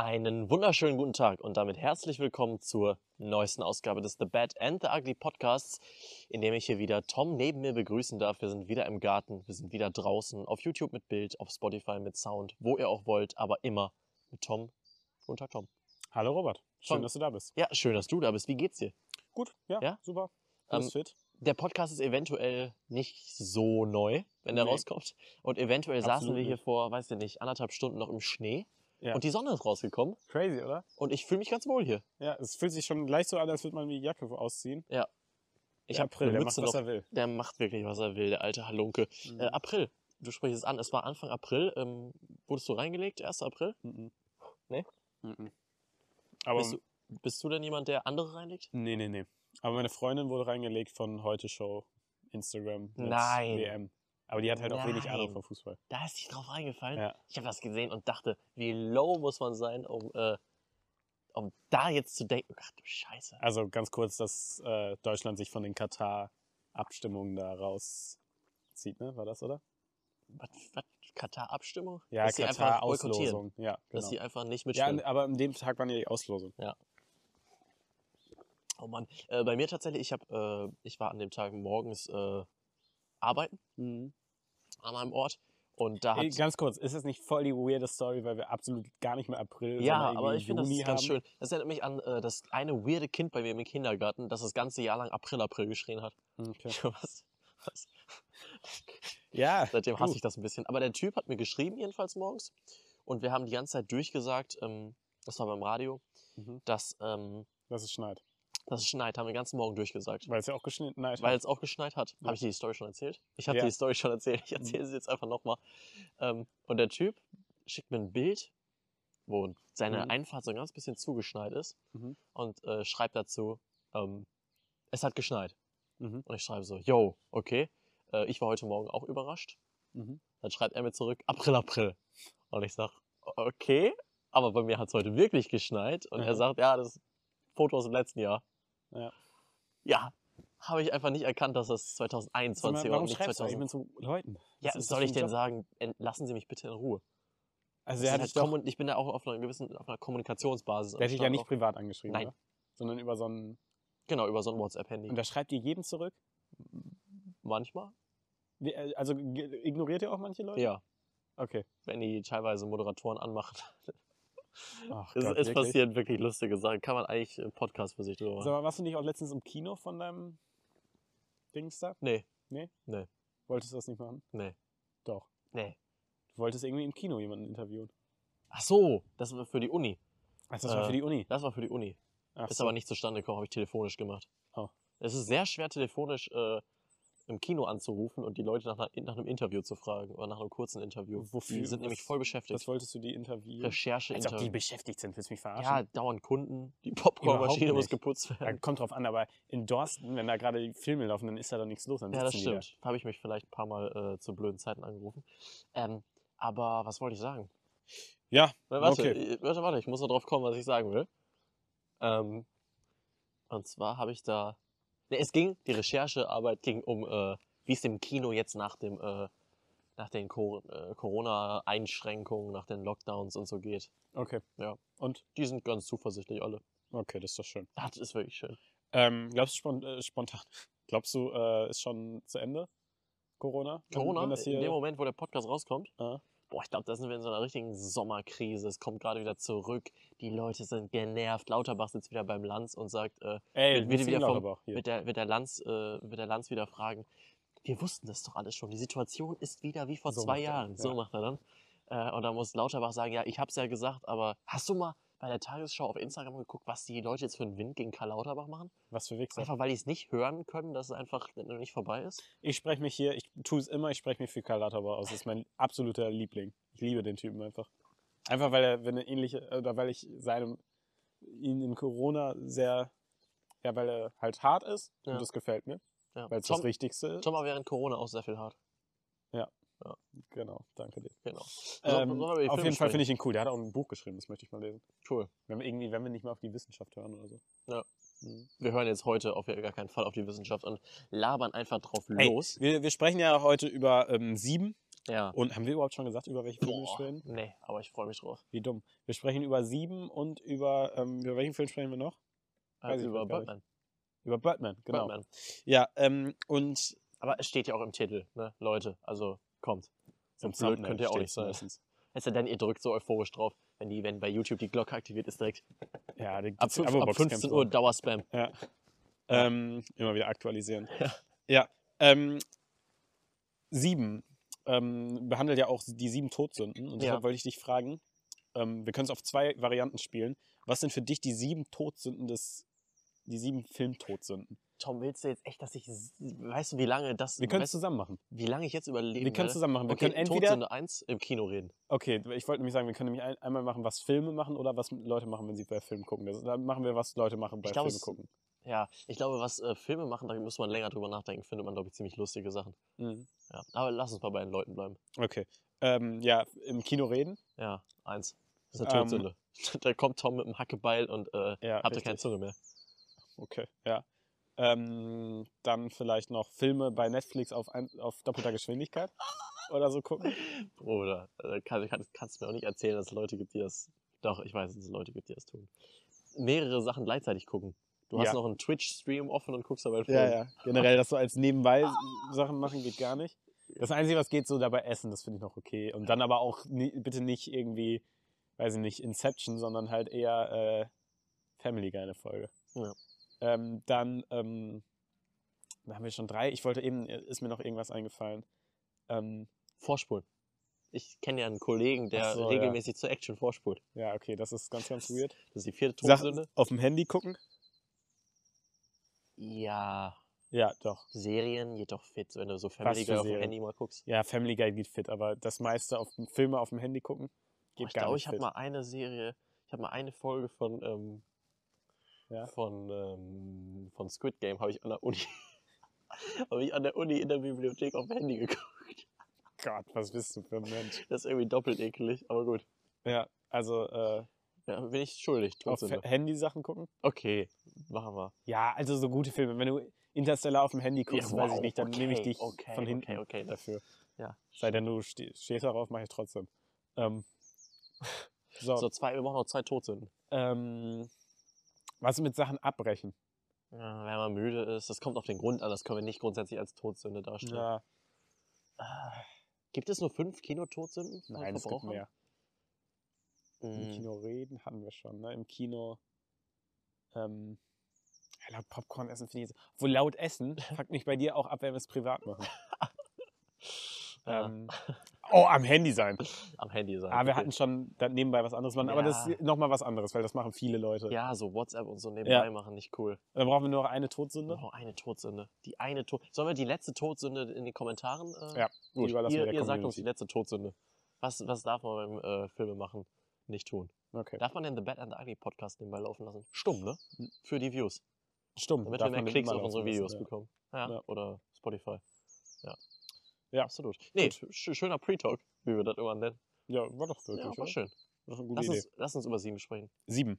Einen wunderschönen guten Tag und damit herzlich willkommen zur neuesten Ausgabe des The Bad and the Ugly Podcasts, in dem ich hier wieder Tom neben mir begrüßen darf. Wir sind wieder im Garten, wir sind wieder draußen, auf YouTube mit Bild, auf Spotify mit Sound, wo ihr auch wollt, aber immer mit Tom. Guten Tag, Tom. Hallo Robert, schön, Tom. dass du da bist. Ja, schön, dass du da bist. Wie geht's dir? Gut, ja, Ja? super. Alles Ähm, fit. Der Podcast ist eventuell nicht so neu, wenn der Nee. rauskommt. Und eventuell saßen Absolut wir hier vor, weiß ich nicht, anderthalb Stunden noch im Schnee. Ja. Und die Sonne ist rausgekommen. Crazy, oder? Und ich fühle mich ganz wohl hier. Ja, es fühlt sich schon gleich so an, als würde man die Jacke ausziehen. Ich Der habe April, der macht, Mütze was noch. er will. Der macht wirklich, was er will, der alte Halunke. Mhm. Äh, April. Du sprichst es an. Es war Anfang April. Ähm, wurdest du reingelegt, 1. April? Mhm. Nee? Mhm. Aber, Bist du, bist du denn jemand, der andere reinlegt? nee, nee, nee. Aber meine Freundin wurde reingelegt von Heute Show, Instagram, Nein. WM. Aber die hat halt auch wenig Ahnung Nein. vom Fußball. Da ist dich drauf reingefallen. Ja. Ich habe das gesehen und dachte, wie low muss man sein, um, äh, um da jetzt zu denken. Ach du Scheiße. Also ganz kurz, dass äh, Deutschland sich von den Katar-Abstimmungen da rauszieht, ne? War das, oder? Was, was Katar-Abstimmung? Ja, Dass. Katar-Auslosung. Ja, Dass genau. sie einfach nicht Ja, mitspielen. aber an dem Tag waren ja die Auslosung. oh Mann. Äh, bei mir tatsächlich, ich, hab, äh, ich war an dem Tag morgens äh, arbeiten Mhm. An meinem Ort. Und da hat. Ganz kurz, ist das nicht voll die weirde Story, weil wir absolut gar nicht mehr April, Ja, aber ich finde, das ist ganz haben? schön. Das erinnert mich an äh, das eine weirde Kind bei mir im Kindergarten, das das ganze Jahr lang April, April geschrien hat. Okay. Was? Was? Ja, Seitdem hasse ich das ein bisschen. Aber der Typ hat mir geschrieben, jedenfalls morgens. Und wir haben die ganze Zeit durchgesagt, ähm, das war beim Radio, Mhm. dass, ähm, dass es schneit. Dass es schneit. Haben wir den ganzen Morgen durchgesagt. Weil es ja auch geschnitten hat. Weil es auch geschneit hat. Ja. Habe ich dir die Story schon erzählt? Ich habe Ja. dir die Story schon erzählt. Ich erzähle sie jetzt einfach nochmal. Ähm, und der Typ schickt mir ein Bild, wo seine Mhm. Einfahrt so ein ganz bisschen zugeschneit ist. Mhm. Und äh, schreibt dazu, ähm, es hat geschneit. Mhm. Und ich schreibe so, yo, okay. Äh, ich war heute Morgen auch überrascht. Mhm. Dann schreibt er mir zurück, April, April. Und ich sag, okay, aber bei mir hat es heute wirklich geschneit. Und er Mhm. sagt, ja, das Foto aus dem letzten Jahr. Ja. Ja, habe ich einfach nicht erkannt, dass das Sag 2021 mal, war und warum nicht schreibst du 2000. eigentlich mit so Leuten? Ja, Was das soll ich denn Job? sagen, lassen Sie mich bitte in Ruhe. Also ist hat halt doch, ich bin da auch auf einer gewissen auf einer Kommunikationsbasis. der hat dich ja nicht privat angeschrieben, Nein. oder? Sondern über so ein... Genau, über so ein WhatsApp-Handy. Und da schreibt ihr jeden zurück? Manchmal? Wie, äh, Also ignoriert ihr auch manche Leute? Ja, Okay. wenn die teilweise Moderatoren anmachen. Ach Es, Gott, es wirklich? passieren wirklich lustige Sachen. Kann man eigentlich einen Podcast für sich drüber machen. Sag mal, warst du nicht auch letztens im Kino von deinem Dings da? Nee, Wolltest du das nicht machen? nee, Doch. nee. Du wolltest irgendwie im Kino jemanden interviewen. Ach so, das war für die Uni. Ach, das war Äh, für die Uni. Das war für die Uni. Ach Ist so. aber nicht zustande gekommen, habe ich telefonisch gemacht. Oh. Es ist sehr schwer, telefonisch äh, im Kino anzurufen und die Leute nach, einer, nach einem Interview zu fragen oder nach einem kurzen Interview. Wofür? Die sind nämlich Was- voll beschäftigt. Was wolltest du die interviewen? Recherche, Als ob die beschäftigt sind, willst du mich verarschen? Ja, dauernd Kunden, die Popcornmaschine muss geputzt Ja, werden. kommt drauf an, aber in Dorsten, wenn da gerade die Filme laufen, dann ist da doch nichts los. Ja, das stimmt. Habe ich mich vielleicht ein paar Mal äh, zu blöden Zeiten angerufen. Ähm, aber was wollte ich sagen? Da. Ja, Na, Warte, okay. äh, warte, warte, ich muss noch drauf kommen, was ich sagen will. Ähm, und zwar habe ich da. Ne, es ging, die Recherchearbeit ging um, äh, wie es dem Kino jetzt nach dem, äh, nach den Co äh, Corona-Einschränkungen, nach den Lockdowns und so geht. Okay. Ja. Und? Die sind ganz zuversichtlich alle. Okay, das ist doch schön. Das ist wirklich schön. Ähm, glaubst du spon äh, spontan? Glaubst du, äh, ist schon zu Ende? Corona? Corona, in dem Moment, wo der Podcast rauskommt, Ja. Boah, ich glaube, da sind wir in so einer richtigen Sommerkrise. Es kommt gerade wieder zurück. Die Leute sind genervt. Lauterbach sitzt wieder beim Lanz und sagt, äh, Ey, wird- wieder vom- wird der, wird der Lanz, äh, wird der Lanz wieder fragen, wir wussten das doch alles schon. Die Situation ist wieder wie vor So zwei macht er, Jahren. So ja. macht er dann. Äh, und dann muss Lauterbach sagen, ja, ich hab's ja gesagt, aber hast du mal bei der Tagesschau auf Instagram geguckt, was die Leute jetzt für einen Wind gegen Karl Lauterbach machen? Was für Wichser. Einfach weil die es nicht hören können, dass es einfach noch nicht vorbei ist? Ich spreche mich hier, ich tue es immer, ich spreche mich für Karl Lauterbach aus. Das ist mein absoluter Liebling. Ich liebe den Typen einfach. Einfach weil er, wenn er ähnliche, oder weil ich seinem, ihn in Corona sehr, ja, weil er halt hart ist Ja. und das gefällt mir, Ja. weil es das Wichtigste ist. Tom war während Corona auch sehr viel hart. Genau, danke dir. Genau. Ähm, auf jeden Fall finde ich ihn cool. Der hat auch ein Buch geschrieben, das möchte ich mal lesen. Cool. Wenn wir irgendwie, wenn wir nicht mal auf die Wissenschaft hören oder so. Ja. Mhm. Wir hören jetzt heute auf gar keinen Fall auf die Wissenschaft und labern einfach drauf Ey, los. wir, wir sprechen ja heute über ähm, sieben Ja. Und haben wir überhaupt schon gesagt, über welche Filme wir sprechen? nee, aber ich freue mich drauf. Wie dumm. Wir sprechen über sieben und über, ähm, über welchen Film sprechen wir noch? Ich über nicht. Über Birdman, genau. Birdman. Ja, ähm, und Aber es steht ja auch im Titel, ne? Leute, also kommt. So blöd könnt ihr auch nicht sein. sei denn, ihr drückt so euphorisch drauf, wenn, die, wenn bei YouTube die Glocke aktiviert ist, direkt Ja, die ab, fünf, ab 15 Uhr Dauerspam. Ja. Ähm, immer wieder aktualisieren. Ja. Ja. Ähm, sieben ähm, behandelt ja auch die sieben Todsünden. Und Ja. deshalb wollte ich dich fragen, ähm, wir können es auf zwei Varianten spielen. Was sind für dich die sieben Todsünden des, die sieben Filmtodsünden? Tom, willst du jetzt echt, dass ich, weißt du, wie lange das, Wir können es zusammen machen. wie lange ich jetzt überleben Wir können es zusammen machen. Wir Okay, können entweder, Todsünde 1 im Kino reden. okay, ich wollte nämlich sagen, wir können nämlich ein, einmal machen, was Filme machen oder was Leute machen, wenn sie bei Filmen gucken. Das, dann machen wir, was Leute machen bei Filmen gucken. Ja, ich glaube, was äh, Filme machen, da muss man länger drüber nachdenken, findet man, glaube ich, ziemlich lustige Sachen. Mhm. Ja, aber lass uns mal bei den Leuten bleiben. Okay. Ähm, ja, im Kino reden. Ja, eins. Das ist eine Ähm, Todsünde. da kommt Tom mit dem Hackebeil und äh, Ja, hatte keine richtig. Zunge mehr. Okay, ja. Ähm, dann vielleicht noch Filme bei Netflix auf, ein, auf doppelter Geschwindigkeit oder so gucken. Bruder, äh, kann, kann, kannst du mir auch nicht erzählen, dass es Leute gibt, die das. Doch, ich weiß, dass es Leute gibt, die das tun. Mehrere Sachen gleichzeitig gucken. Du hast Ja. noch einen Twitch-Stream offen und guckst dabei einen Film. Ja, ja. Generell das so als nebenbei Sachen machen geht gar nicht. Das Einzige, was geht, so dabei essen, das finde ich noch okay. Und dann aber auch ni bitte nicht irgendwie, weiß ich nicht, Inception, sondern halt eher äh, Family Guy eine Folge. Ja. Ähm, dann, ähm, da haben wir schon drei. Ich wollte eben, äh, ist mir noch irgendwas eingefallen. Ähm, Vorspulen. Ich kenne ja einen Kollegen, der so, ja. regelmäßig zur Action vorspult. ja, okay, das ist ganz, ganz weird. Das ist die vierte Todsünde. auf dem Handy gucken? Ja, Ja, doch. Serien geht doch fit, wenn du so Family Guy auf dem? Handy mal guckst. Ja, Family Guy geht fit, aber das meiste auf dem Filme auf dem Handy gucken Oh, geht ich gar glaube, nicht ich habe fit. mal eine Serie, ich habe mal eine Folge von, ähm, Ja? von, ähm, von Squid Game habe ich an der Uni, habe ich an der Uni in der Bibliothek auf dem Handy geguckt. Gott, was bist du für ein Mensch? Das ist irgendwie doppelt ekelig, aber gut. Ja, also äh, Ja, bin ich schuldig, auf Todsünde. Handy-Sachen gucken? Okay, machen wir. Ja, also so gute Filme. Wenn du Interstellar auf dem Handy guckst, weiß ich nicht, dann nehme ich okay, dich okay, von hinten Okay, okay, dafür. ja. Sei denn, du ste stehst darauf, mache ich trotzdem. Ähm, so, So, zwei, wir brauchen noch zwei Todsünden. ähm, was mit Sachen abbrechen? Ja, wenn man müde ist, das kommt auf den Grund an, das können wir nicht grundsätzlich als Todsünde darstellen. Ja, Ah, Gibt es nur fünf Kinotodsünden? nein, es gibt mehr. Im Mm, Kino reden hatten wir schon, ne? Im Kino. Ähm, ja, laut Popcorn essen finde ich jetzt. Obwohl laut essen fuckt mich bei dir auch ab, wenn wir es privat machen. ja, Ähm, oh, am Handy sein. am Handy sein. Ah, wir okay. hatten schon nebenbei was anderes machen, aber das Ja. ist nochmal was anderes, weil das machen viele Leute. Ja, so WhatsApp und so nebenbei Ja. machen, nicht cool. Dann brauchen wir nur noch eine Todsünde. Oh, eine Todsünde. Die eine Tod. Sollen wir die letzte Todsünde in den Kommentaren? Äh, Ja, gut. Ihr, ihr sagt uns die Community. letzte Todsünde. Was, was darf man beim äh, Filme machen nicht tun? Okay. Darf man denn The Bad and the Ugly Podcast nebenbei laufen lassen? Stumm, ne? Für die Views. Stumm. Damit wir mehr Klicks auf unsere Videos lassen, bekommen. Ja. Ja. Oder Spotify. Ja. Ja. Absolut. Nee, sch schöner Pre-Talk, wie wir das immer nennen. Ja. war doch wirklich. Ja, war schön. War doch eine gute Lass Idee. uns, lass uns über sieben sprechen. Sieben.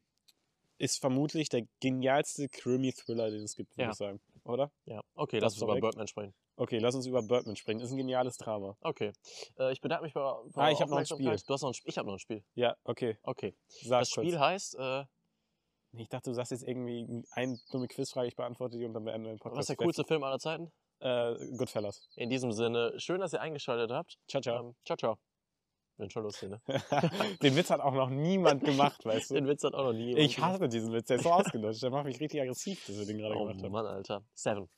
Ist vermutlich der genialste Krimi-Thriller, den es gibt, würde Ja. ich sagen. Oder? Ja. Okay, Das lass ist uns über korrekt. Birdman sprechen. Okay, lass uns über Birdman sprechen. Ist ein geniales Drama. Okay. Äh, ich bedanke mich für, für Ah, ich hab noch ein. Spiel. Du hast noch ein Spiel. Ich habe noch ein Spiel. Ja, okay. Okay. Sag das kurz. Spiel heißt, äh, Ich dachte, du sagst jetzt irgendwie eine dumme Quizfrage, ich beantworte die und dann beenden wir den Podcast. was ist der coolste Film aller Zeiten? Äh, Goodfellas. In diesem Sinne, schön, dass ihr eingeschaltet habt. Ciao, ciao. Ähm, ciao, ciao. Bin schon lustig, ne? den Witz hat auch noch niemand gemacht, weißt du? Den Witz hat auch noch nie jemand Ich hasse diesen Witz, der ist so ausgelutscht. Der macht mich richtig aggressiv, dass wir den gerade Oh gemacht haben. Mann, Alter. Seven.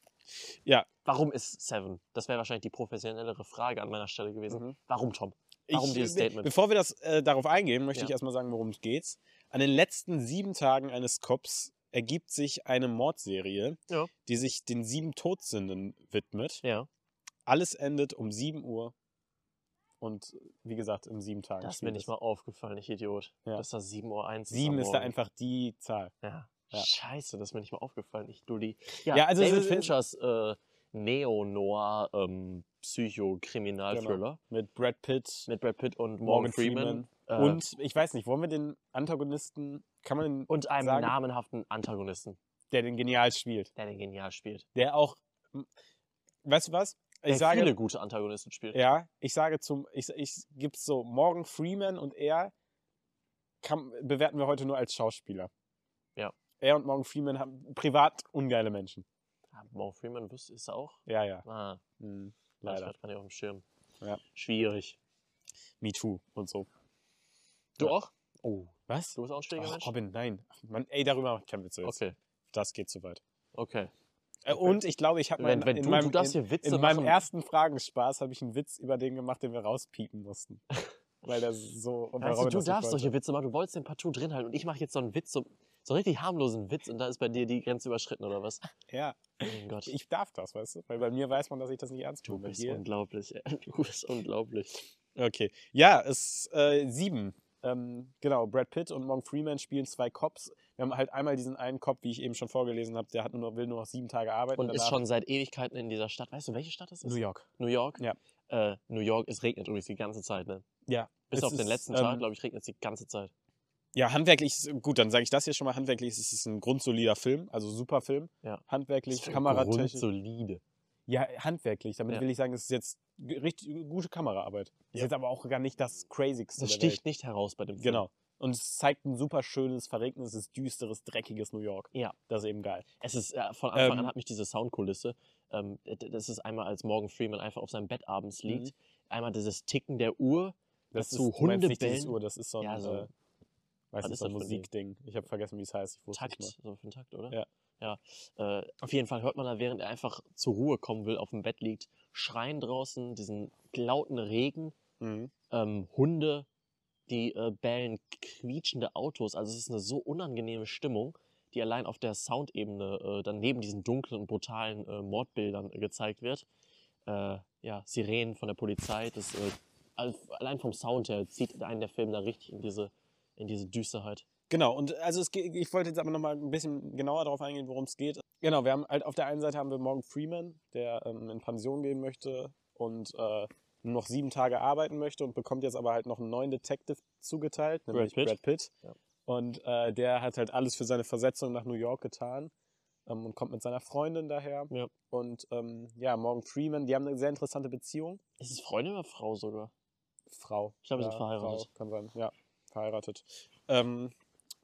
Ja. Warum ist Seven? Das wäre wahrscheinlich die professionellere Frage an meiner Stelle gewesen. Mhm. Warum, Tom? Warum Ich- dieses Statement? Bevor wir das äh, darauf eingehen, möchte Ja. ich erstmal sagen, worum es geht. An den letzten sieben Tagen eines Cops ergibt sich eine Mordserie, Ja. die sich den sieben Todsünden widmet. Ja, Alles endet um 7 Uhr und wie gesagt, in sieben Tagen. das ist mir nicht mal aufgefallen, ich Idiot. Ja. Dass das 7.01 Uhr ist. Sieben am ist da einfach die Zahl. Ja. Ja. Scheiße, das ist mir nicht mal aufgefallen. Ich Dulli. Ja, Ja, also es David ist- Finchers äh, Neo-Noir ähm, Psycho-Kriminalthriller Mit Brad Pitt mit Brad Pitt und Morgan, Morgan Freeman. Freeman. Äh, und ich weiß nicht, wollen wir den Antagonisten, kann man den, und einem sagen? namenhaften Antagonisten, der den genial spielt, der den genial spielt. der auch, weißt du was? der ich sage, viele gute Antagonisten spielt. ja, ich sage zum, ich, ich gibt's so, Morgan Freeman und er kann, bewerten wir heute nur als Schauspieler. Ja. Er und Morgan Freeman haben privat ungeile Menschen. Ah, Morgan Freeman ist er auch. Ja, ja. Ah, Hm, leider. leider. hat man ja auf dem Schirm. Ja. Schwierig. Me too und so. Du Ja. auch? Oh, was? Du bist auch ein schwieriger Mensch? Robin, nein. Mann, ey, darüber keinen Witz jetzt. Okay, Das geht zu weit. okay. Äh, Und ich glaube, ich habe mein, in du, meinem, du darfst in, hier Witze in meinem ersten Fragenspaß habe ich einen Witz über den gemacht, den wir rauspiepen mussten. Weil der so. und Weißt du, Robin du darfst solche Witze machen, du wolltest den partout drin halten und ich mache jetzt so einen Witz, so, so einen richtig harmlosen Witz und da ist bei dir die Grenze überschritten oder was? Ja, Oh mein Gott. ich darf das, weißt du? Weil bei mir weiß man, dass ich das nicht ernst du tue. Bei bist unglaublich. ey. Du bist unglaublich. Okay. Ja, es äh, sieben. Ähm, genau, Brad Pitt und Morgan Freeman spielen zwei Cops. Wir haben halt einmal diesen einen Cop, wie ich eben schon vorgelesen habe, der hat nur noch, will nur noch sieben Tage arbeiten. Und ist schon seit Ewigkeiten in dieser Stadt. Weißt du, welche Stadt das ist? New York. New York? Ja. Äh, New York, es regnet übrigens die ganze Zeit, ne? Ja. Bis auf den ist, letzten ähm, Tag, glaube ich, regnet es die ganze Zeit. Ja, handwerklich, gut, dann sage ich das hier schon mal. Handwerklich ist es ein grundsolider Film, also super Film. Ja. Handwerklich, kameratechnisch. Grundsolide. Ja, handwerklich. Damit Ja. will ich sagen, es ist jetzt richtig gute Kameraarbeit. Ist Ja. jetzt aber auch gar nicht das Crazigste Das sticht nicht heraus bei dem Film. Genau. Und es zeigt ein super schönes, verregnetes, düsteres, dreckiges New York. Ja. Das ist eben geil. Es ist, äh, von Anfang Ähm, an hat mich diese Soundkulisse, ähm, das ist einmal, als Morgan Freeman einfach auf seinem Bett abends liegt, Mhm. einmal dieses Ticken der Uhr, Das Dazu ist, nicht Hundebellen. Uhr, das ist so ein, Ja, so- äh, weiß nicht, ist so ein das? Musikding. Ich habe vergessen, wie es heißt. Ich Takt, mal. so für einen Takt, oder? Ja. Ja. Äh, auf jeden Fall hört man da, während er einfach zur Ruhe kommen will, auf dem Bett liegt, Schreien draußen, diesen lauten Regen, Mhm. ähm, Hunde, die äh, bellen, quietschende Autos. Also es ist eine so unangenehme Stimmung, die allein auf der Soundebene äh, dann neben diesen dunklen und brutalen äh, Mordbildern gezeigt wird. Äh, ja, Sirenen von der Polizei, das äh, al- allein vom Sound her zieht einen der Film da richtig in diese, in diese Düsterheit. Genau, und also es geht, ich wollte jetzt aber nochmal ein bisschen genauer darauf eingehen, worum es geht. Genau, wir haben halt auf der einen Seite haben wir Morgan Freeman, der ähm, in Pension gehen möchte und äh, noch sieben Tage arbeiten möchte und bekommt jetzt aber halt noch einen neuen Detective zugeteilt, nämlich Pitt. Brad Pitt. Ja. Und äh, der hat halt alles für seine Versetzung nach New York getan ähm, und kommt mit seiner Freundin daher. Ja. Und ähm, ja, Morgan Freeman, die haben eine sehr interessante Beziehung. Ist es Freundin oder Frau sogar? Frau. Ich glaube, sie ja, sind verheiratet. Frau, kann sein, ja, verheiratet. Ähm,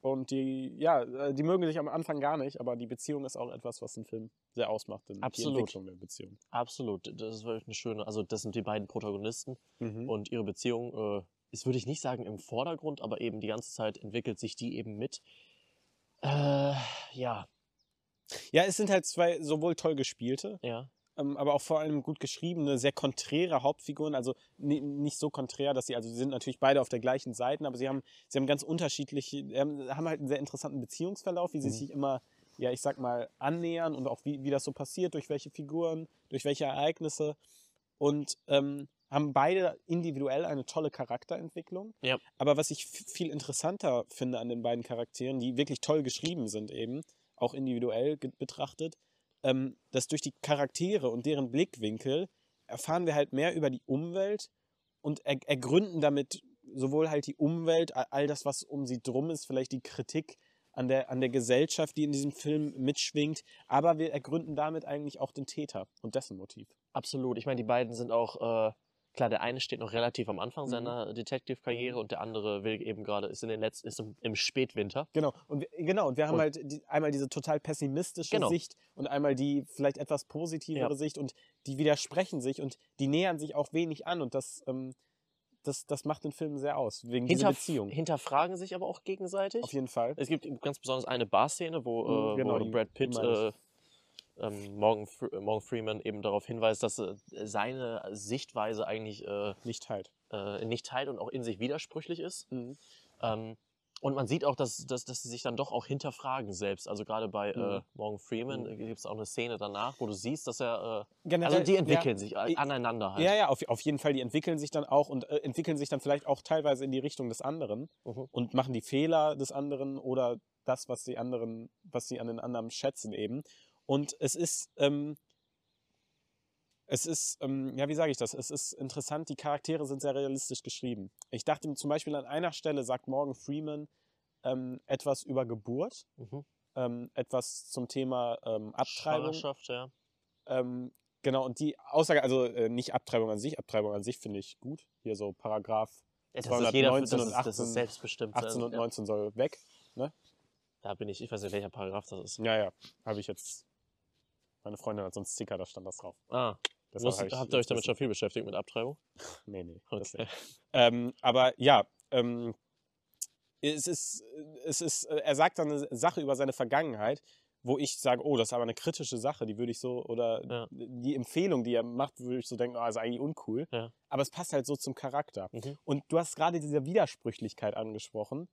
und die, ja, äh, die mögen sich am Anfang gar nicht, aber die Beziehung ist auch etwas, was den Film sehr ausmacht. denn Absolut. Die Entwicklung der Beziehung. Absolut. Das ist wirklich eine schöne, also das sind die beiden Protagonisten Mhm. und ihre Beziehung äh, ist, würde ich nicht sagen, im Vordergrund, aber eben die ganze Zeit entwickelt sich die eben mit. Äh, ja, Ja, es sind halt zwei sowohl toll gespielte, ja. Ähm, aber auch vor allem gut geschriebene, sehr konträre Hauptfiguren. Also ni- nicht so konträr, dass sie, also sie sind natürlich beide auf der gleichen Seite, aber sie haben, sie haben ganz unterschiedliche, haben halt einen sehr interessanten Beziehungsverlauf, wie sie Mhm. sich immer, ja, ich sag mal, annähern und auch wie, wie das so passiert, durch welche Figuren, durch welche Ereignisse. Und ähm, haben beide individuell eine tolle Charakterentwicklung. Ja. Aber was ich viel interessanter finde an den beiden Charakteren, die wirklich toll geschrieben sind eben, auch individuell betrachtet, dass durch die Charaktere und deren Blickwinkel erfahren wir halt mehr über die Umwelt und er ergründen damit sowohl halt die Umwelt, all das, was um sie drum ist, vielleicht die Kritik an der, an der Gesellschaft, die in diesem Film mitschwingt, aber wir ergründen damit eigentlich auch den Täter und dessen Motiv. Absolut. Ich meine, die beiden sind auch, äh, klar, der eine steht noch relativ am Anfang Mhm. seiner Detective-Karriere und der andere will eben gerade, ist in den letzten, ist im, im Spätwinter. Genau, und wir, genau, und wir haben Und- halt die, einmal diese total pessimistische Genau. Sicht und einmal die vielleicht etwas positivere Ja. Sicht und die widersprechen sich und die nähern sich auch wenig an und das, ähm, das, das macht den Film sehr aus, wegen dieser Hinterf Beziehung. hinterfragen sich aber auch gegenseitig. Auf jeden Fall. Es gibt ganz besonders eine Bar-Szene, wo, Mhm, äh, genau, wo Brad Pitt äh, ähm, Morgan, äh, Morgan Freeman eben darauf hinweist, dass äh, seine Sichtweise eigentlich äh, Nicht halt. äh, nicht teilt und auch in sich widersprüchlich ist. Mhm. Ähm, und man sieht auch, dass, dass, dass sie sich dann doch auch hinterfragen selbst. Also gerade bei äh, Mhm. Morgan Freeman Mhm. gibt es auch eine Szene danach, wo du siehst, dass er. Äh, Generell, also die ja, entwickeln sich äh, Ich- aneinander halt. Ja, ja, auf, auf jeden Fall, die entwickeln sich dann auch und äh, entwickeln sich dann vielleicht auch teilweise in die Richtung des anderen Mhm. und machen die Fehler des anderen oder das, was die anderen, was sie an den anderen schätzen eben. Und es ist, ähm, es ist, ähm, ja, wie sage ich das? Es ist interessant, die Charaktere sind sehr realistisch geschrieben. Ich dachte zum Beispiel an einer Stelle sagt Morgan Freeman ähm, etwas über Geburt, Mhm. ähm, etwas zum Thema ähm, Abtreibung Schwangerschaft, ja. ähm, Genau, und die Aussage, also äh, nicht Abtreibung an sich, Abtreibung an sich finde ich gut. Hier so Paragraph Ja, das ist jeder, das 219 ist, und das 18, ist selbstbestimmt. 18 und ja. 19 soll weg. Da bin ich, ich weiß nicht, welcher Paragraph das ist. Ja, ja, habe ich jetzt. Meine Freundin hat so einen Sticker, da stand das drauf. Ah, ich habt ihr euch damit schon viel beschäftigt mit Abtreibung? Nee, nee. Okay. Ähm, aber ja, ähm, es ist, es ist, er sagt dann eine Sache über seine Vergangenheit, wo ich sage, oh, das ist aber eine kritische Sache, die würde ich so, oder Ja. die Empfehlung, die er macht, würde ich so denken, oh, ist eigentlich uncool. Ja. Aber es passt halt so zum Charakter. Mhm. Und du hast gerade diese Widersprüchlichkeit angesprochen.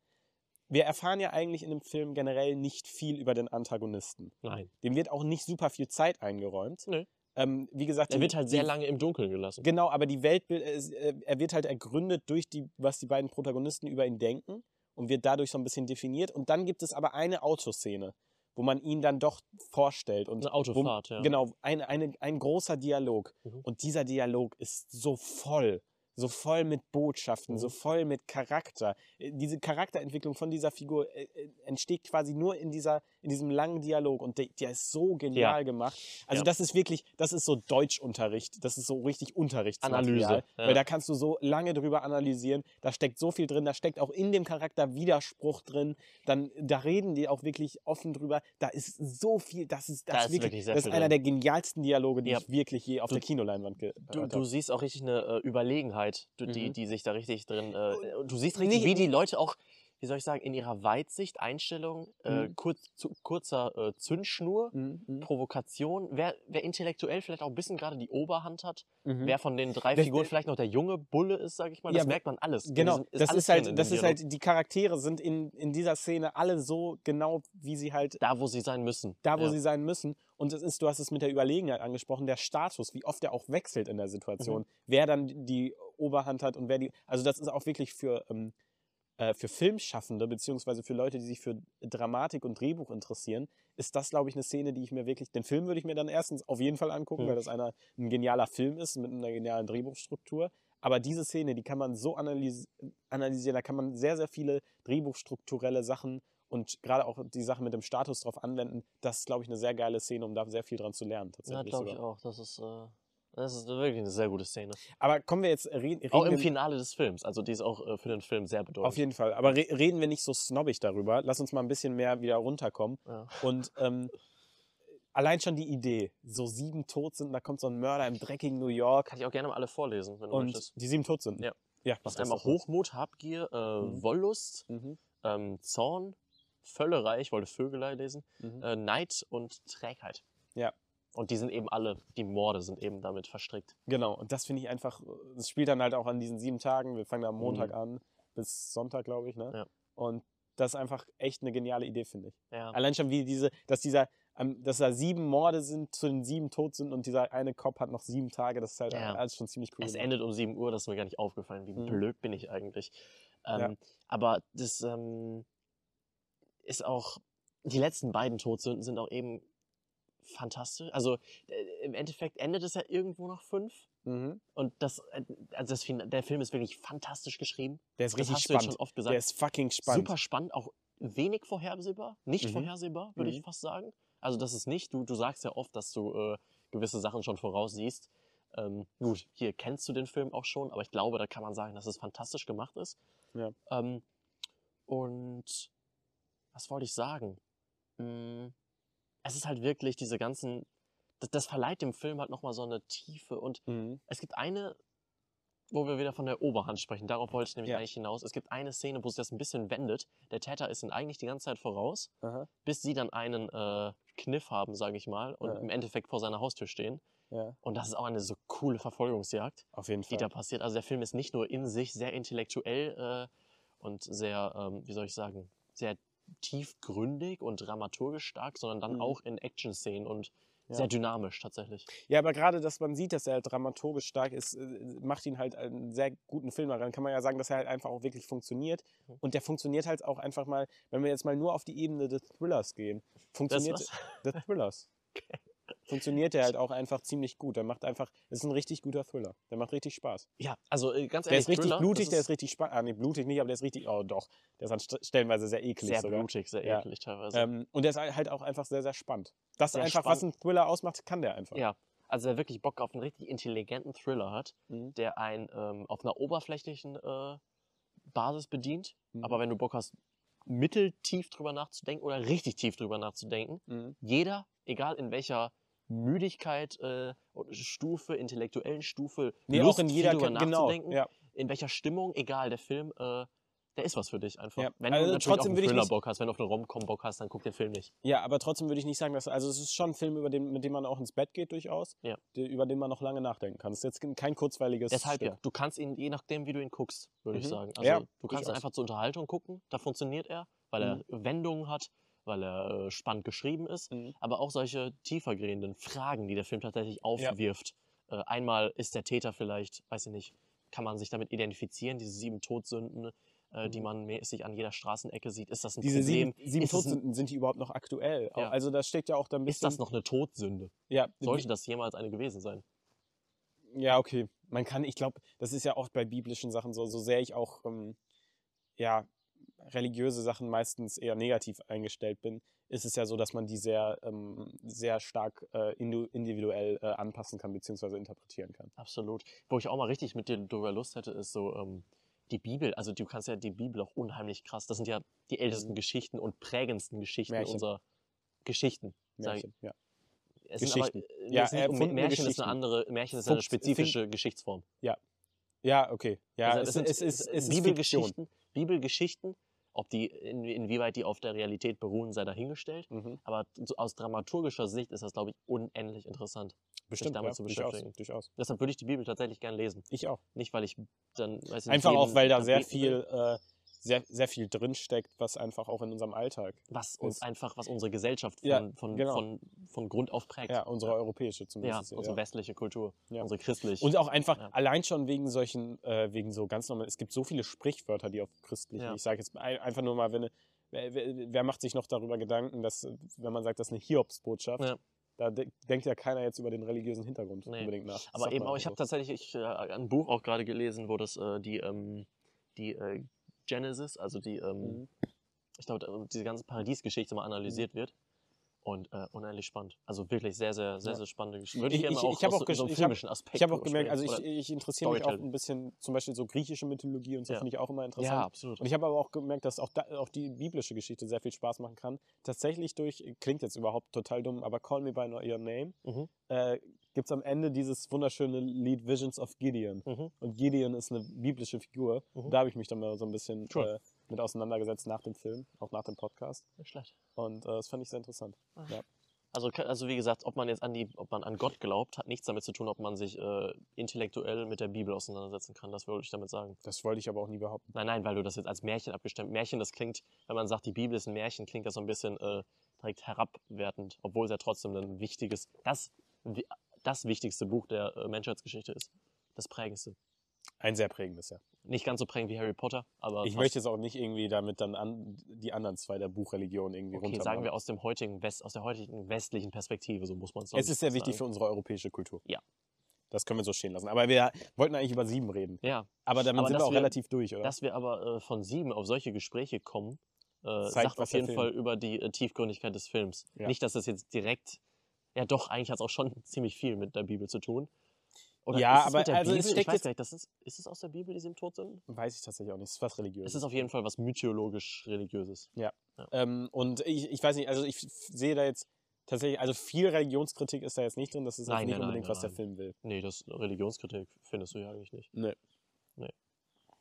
Wir erfahren ja eigentlich in dem Film generell nicht viel über den Antagonisten. Nein. Dem wird auch nicht super viel Zeit eingeräumt. Nö. Ähm, wie gesagt, Er wird halt sehr lange im Dunkeln gelassen. Genau, aber die es, äh, er wird halt ergründet durch die, was die beiden Protagonisten über ihn denken und wird dadurch so ein bisschen definiert. Und dann gibt es aber eine Autoszene, wo man ihn dann doch vorstellt. Und Eine Autofahrt, wo, ja. Genau, ein, eine, ein großer Dialog. Mhm. Und dieser Dialog ist so voll. So voll mit Botschaften, so Mhm. voll mit Charakter. Äh, Diese Charakterentwicklung von dieser Figur äh, äh, entsteht quasi nur in, dieser, in diesem langen Dialog und der, der ist so genial gemacht. Also Ja. das ist wirklich, das ist so Deutschunterricht, das ist so richtig Unterrichtsmaterial. Analyse, ja. Weil da kannst du so lange drüber analysieren, da steckt so viel drin, da steckt auch in dem Charakter Widerspruch drin, dann, da reden die auch wirklich offen drüber, da ist so viel, das ist, das Da ist wirklich, das ist einer drin. der genialsten Dialoge, die Ja. ich wirklich je auf Du- der Kinoleinwand gehört habe. du siehst auch richtig eine äh, Überlegenheit, du, die, Mhm. die sich da richtig drin. Äh, du siehst richtig, Nee, wie die Leute auch, wie soll ich sagen, in ihrer Weitsicht, Einstellung, äh, Mhm. kurz, zu, kurzer äh, Zündschnur, Mhm, mhm, Provokation, wer, wer intellektuell vielleicht auch ein bisschen gerade die Oberhand hat, mhm. wer von den drei Das- Figuren vielleicht noch der junge Bulle ist, sag ich mal, das Ja, merkt man alles. Genau, diesem- das alles ist halt, das ist Dialog. halt, die Charaktere sind in, in dieser Szene alle so genau, wie sie halt da, wo sie sein müssen. da, wo ja. sie sein müssen. Und es ist, du hast es mit der Überlegenheit angesprochen, der Status, wie oft er auch wechselt in der Situation, Mhm. wer dann die Oberhand hat und wer die. Also das ist auch wirklich für, ähm, äh, für Filmschaffende, beziehungsweise für Leute, die sich für Dramatik und Drehbuch interessieren, ist das, glaube ich, eine Szene, die ich mir wirklich. Den Film würde ich mir dann erstens auf jeden Fall angucken, Mhm. weil das einer, ein genialer Film ist mit einer genialen Drehbuchstruktur. Aber diese Szene, die kann man so analysi analysieren, da kann man sehr, sehr viele drehbuchstrukturelle Sachen und gerade auch die Sachen mit dem Status drauf anwenden. Das ist, glaube ich, eine sehr geile Szene, um da sehr viel dran zu lernen. Ja, Tatsächlich glaube ich auch. Das ist, äh, das ist wirklich eine sehr gute Szene. Aber kommen wir jetzt, re reden Auch im Finale des Films. Also die ist auch äh, für den Film sehr bedeutend. auf jeden Fall. Aber re reden wir nicht so snobbig darüber. Lass uns mal ein bisschen mehr wieder runterkommen. Ja. Und ähm, allein schon die Idee, so sieben tot sind, da kommt so ein Mörder im dreckigen New York Kann ich auch gerne mal alle vorlesen, wenn du und möchtest. die sieben tot sind. Ja. Ja, Das ist einmal. Hochmut, Habgier, äh, Mhm. Wollust, Mhm. ähm, Zorn, Völlerei, ich wollte Vögelei lesen, Mhm. äh, Neid und Trägheit. Und die sind eben alle, die Morde sind eben damit verstrickt. Genau, und das finde ich einfach, es spielt dann halt auch an diesen sieben Tagen. Wir fangen am Montag Mhm. an bis Sonntag, glaube ich, ne? Ja. Und das ist einfach echt eine geniale Idee, finde ich. Ja. Allein schon wie diese, dass dieser, ähm, dass da sieben Morde sind, zu den sieben tot sind und dieser eine Cop hat noch sieben Tage, das ist halt Ja. alles schon ziemlich cool. Es endet um 7 Uhr, das ist mir gar nicht aufgefallen. Wie Mhm. blöd bin ich eigentlich. Ähm, Ja. Aber das ähm, ist auch, die letzten beiden Todsünden sind auch eben fantastisch. Also äh, im Endeffekt endet es ja irgendwo nach fünf. Mhm. Und das, äh, also das, der Film ist wirklich fantastisch geschrieben. Der ist Das richtig spannend. schon oft gesagt. Der ist fucking spannend. Super spannend, auch wenig vorhersehbar, nicht Mhm. vorhersehbar, würde Mhm. ich fast sagen. Also das ist nicht, du, du sagst ja oft, dass du äh, gewisse Sachen schon voraussiehst. Ähm, gut, hier kennst du den Film auch schon, aber ich glaube, da kann man sagen, dass es fantastisch gemacht ist. Ja. Ähm, und was wollte ich sagen? Mm, es ist halt wirklich diese ganzen, das, das verleiht dem Film halt nochmal so eine Tiefe und Mhm. es gibt eine, wo wir wieder von der Oberhand sprechen. Darauf wollte ich nämlich Ja. eigentlich hinaus. Es gibt eine Szene, wo sich das ein bisschen wendet. Der Täter ist ihnen eigentlich die ganze Zeit voraus, Aha. bis sie dann einen äh, Kniff haben, sage ich mal, und Ja. im Endeffekt vor seiner Haustür stehen. Ja, Und das ist auch eine so coole Verfolgungsjagd, die da passiert. Also der Film ist nicht nur in sich sehr intellektuell äh, und sehr, ähm, wie soll ich sagen, sehr tiefgründig und dramaturgisch stark, sondern dann Mhm. auch in Action-Szenen und Ja. sehr dynamisch tatsächlich. Ja, aber gerade, dass man sieht, dass er halt dramaturgisch stark ist, äh, macht ihn halt einen sehr guten Film. Daran kann man ja sagen, dass er halt einfach auch wirklich funktioniert. Mhm. Und der funktioniert halt auch einfach mal, wenn wir jetzt mal nur auf die Ebene des Thrillers gehen, Das funktioniert was? des Thrillers. Funktioniert der halt auch einfach ziemlich gut. Der macht einfach, das ist ein richtig guter Thriller. Der macht richtig Spaß. Ja, also äh, ganz Der ehrlich, ist richtig Thriller, blutig, das der ist richtig spannend. Ah, nee, blutig nicht, aber der ist richtig, oh doch. Der ist an St- stellenweise sehr eklig sehr sogar. blutig, sehr Ja. eklig teilweise. Ähm, und der ist halt auch einfach sehr, sehr spannend. Das Sehr einfach, was spannend. ein Thriller ausmacht, kann der einfach. Ja, also wer wirklich Bock auf einen richtig intelligenten Thriller hat, Mhm. der einen ähm, auf einer oberflächlichen äh, Basis bedient, Mhm. aber wenn du Bock hast, mitteltief drüber nachzudenken oder richtig tief drüber nachzudenken, Mhm. jeder, egal in welcher Müdigkeit, äh, oder Stufe, intellektuellen Stufe, Nee, Lust, auch in jeder drüber Ka- genau. nachzudenken, Ja. in welcher Stimmung, egal, der Film, äh, der ist was für dich einfach. Ja, Wenn also du natürlich trotzdem auf einen ich Thriller Bock hast, wenn du auf eine Rom-Com Bock hast, dann guck den Film nicht. ja, aber trotzdem würde ich nicht sagen, dass. Also, es ist schon ein Film, über den, mit dem man auch ins Bett geht, durchaus. Ja. Der, über den man noch lange nachdenken kann. Es ist jetzt kein kurzweiliges. Deshalb Stück. ja. Du kannst ihn, je nachdem, wie du ihn guckst, würde ich Mhm. sagen. Also Ja, du kannst ihn einfach zur Unterhaltung gucken, da funktioniert er, weil Mhm. er Wendungen hat, weil er äh, spannend geschrieben ist, Mhm. aber auch solche tiefergehenden Fragen, die der Film tatsächlich aufwirft. Äh, einmal ist der Täter vielleicht, weiß ich nicht, kann man sich damit identifizieren, diese sieben Todsünden, äh, die Mhm. man mäßig an jeder Straßenecke sieht. Ist das ein Diese Problem? sieben, sieben ist, ein, Todsünden, sind die überhaupt noch aktuell? Ja. Also, da steckt ja auch da ein ist bisschen. das noch eine Todsünde? Ja, Sollte das jemals eine gewesen sein? Ja, okay. Man kann, ich glaube, das ist ja auch bei biblischen Sachen so, so sehr ich auch, ähm, ja, religiöse Sachen meistens eher negativ eingestellt bin, ist es ja so, dass man die sehr, ähm, sehr stark äh, individuell äh, anpassen kann, beziehungsweise interpretieren kann. Absolut. Wo ich auch mal richtig mit dir drüber Lust hätte, ist so ähm, die Bibel. Also du kannst ja die Bibel auch unheimlich krass. Das sind ja die ältesten Mhm. Geschichten und prägendsten Geschichten Märchen. unserer Geschichten. Märchen, ja. Es Geschichten. Aber, äh, Ja, es sind, erfundene Märchen ist eine andere, Märchen ist eine Fuchs- spezifische Geschichtsform. Ja, okay. Ja, Also es, es, ist, es ist Fiktion. Bibelgeschichten, Bibelgeschichten, ob die, in, inwieweit die auf der Realität beruhen, sei dahingestellt. Mhm. Aber aus dramaturgischer Sicht ist das, glaube ich, unendlich interessant. Bestimmt, damit ja, zu durchaus, beschäftigen. durchaus. Deshalb würde ich die Bibel tatsächlich gern lesen. Ich auch. Nicht, weil ich dann, weiß ich nicht, Einfach auch, weil da sehr viel, äh, sehr, sehr viel drinsteckt, was einfach auch in unserem Alltag, was uns ist. einfach, was unsere Gesellschaft von, Ja, von, genau. von, von Grund auf prägt. ja, unsere europäische ja, zumindest. unsere westliche Kultur, Ja. unsere christliche. Und auch einfach Ja. allein schon wegen solchen, äh, wegen so ganz normal, es gibt so viele Sprichwörter, die auf christlich, Ja. ich sage jetzt ein- einfach nur mal, wenn, wer, wer, macht sich noch darüber Gedanken, dass, wenn man sagt, das ist eine Hiobsbotschaft, Ja. da de denkt ja keiner jetzt über den religiösen Hintergrund Nee. unbedingt nach. Das Aber eben auch, ich habe tatsächlich ich, äh, ein Buch auch gerade gelesen, wo das äh, die, ähm, die äh, Genesis, also die, ähm, Mhm. ich glaube, diese ganze Paradiesgeschichte mal analysiert wird. Und äh, unendlich spannend. Also wirklich sehr, sehr, sehr, Ja. sehr spannende Geschichte. Würde ich, Ich- ich- auch ich aus auch so, einem filmischen Aspekt Ich habe auch gemerkt, also ich, ich interessiere mich auch ein bisschen, zum Beispiel so griechische Mythologie und so Ja. finde ich auch immer interessant. ja, absolut. Und ich habe aber auch gemerkt, dass auch, da, auch die biblische Geschichte sehr viel Spaß machen kann. Tatsächlich durch, klingt jetzt überhaupt total dumm, aber Call Me By Your Name Mhm. äh, gibt es am Ende dieses wunderschöne Lied Visions of Gideon. Mhm. Und Gideon ist eine biblische Figur. Mhm. Da habe ich mich dann mal so ein bisschen äh, mit auseinandergesetzt nach dem Film, auch nach dem Podcast. Nicht schlecht. Und äh, das fand ich sehr interessant. Also, ke- also wie gesagt, ob man jetzt an die, ob man an Gott glaubt, hat nichts damit zu tun, ob man sich äh, intellektuell mit der Bibel auseinandersetzen kann. Das wollte ich damit sagen. Das wollte ich aber auch nie behaupten. Nein, nein, weil du das jetzt als Märchen abgestimmt. Märchen, das klingt, wenn man sagt, die Bibel ist ein Märchen, klingt das so ein bisschen äh, direkt herabwertend, obwohl es ja trotzdem ein wichtiges, das, das wichtigste Buch der äh, Menschheitsgeschichte ist. Das prägendste. Ein sehr prägendes, ja. Nicht ganz so prägend wie Harry Potter, aber Ich fast. möchte jetzt auch nicht irgendwie damit dann an, die anderen zwei der Buchreligionen irgendwie okay, runter. sagen wir aus dem heutigen West, aus der heutigen westlichen Perspektive, so muss man es Es ist sehr wichtig für sagen. unsere europäische Kultur. Ja. Das können wir so stehen lassen. Aber wir wollten eigentlich über sieben reden. Ja, Aber damit Aber sind wir auch wir- relativ durch, oder? dass wir aber äh, von sieben auf solche Gespräche kommen, äh, Zeigt, sagt auf jeden Film- Fall über die äh, Tiefgründigkeit des Films. Ja. Nicht, dass das jetzt direkt, ja doch, eigentlich hat es auch schon ziemlich viel mit der Bibel zu tun. Oder Ja, es aber also es Bibel? steckt ich weiß nicht, das ist, ist es aus der Bibel, die sieben Todsünden? Weiß ich tatsächlich auch nicht. Es ist was religiöses. Es ist auf jeden Fall was mythologisch-religiöses. Ähm, und ich, ich weiß nicht, also ich sehe da jetzt tatsächlich, also viel Religionskritik ist da jetzt nicht drin. Das ist Nein, nicht nein, unbedingt, nein, was der. Film will. Nee, das Religionskritik findest du ja eigentlich nicht.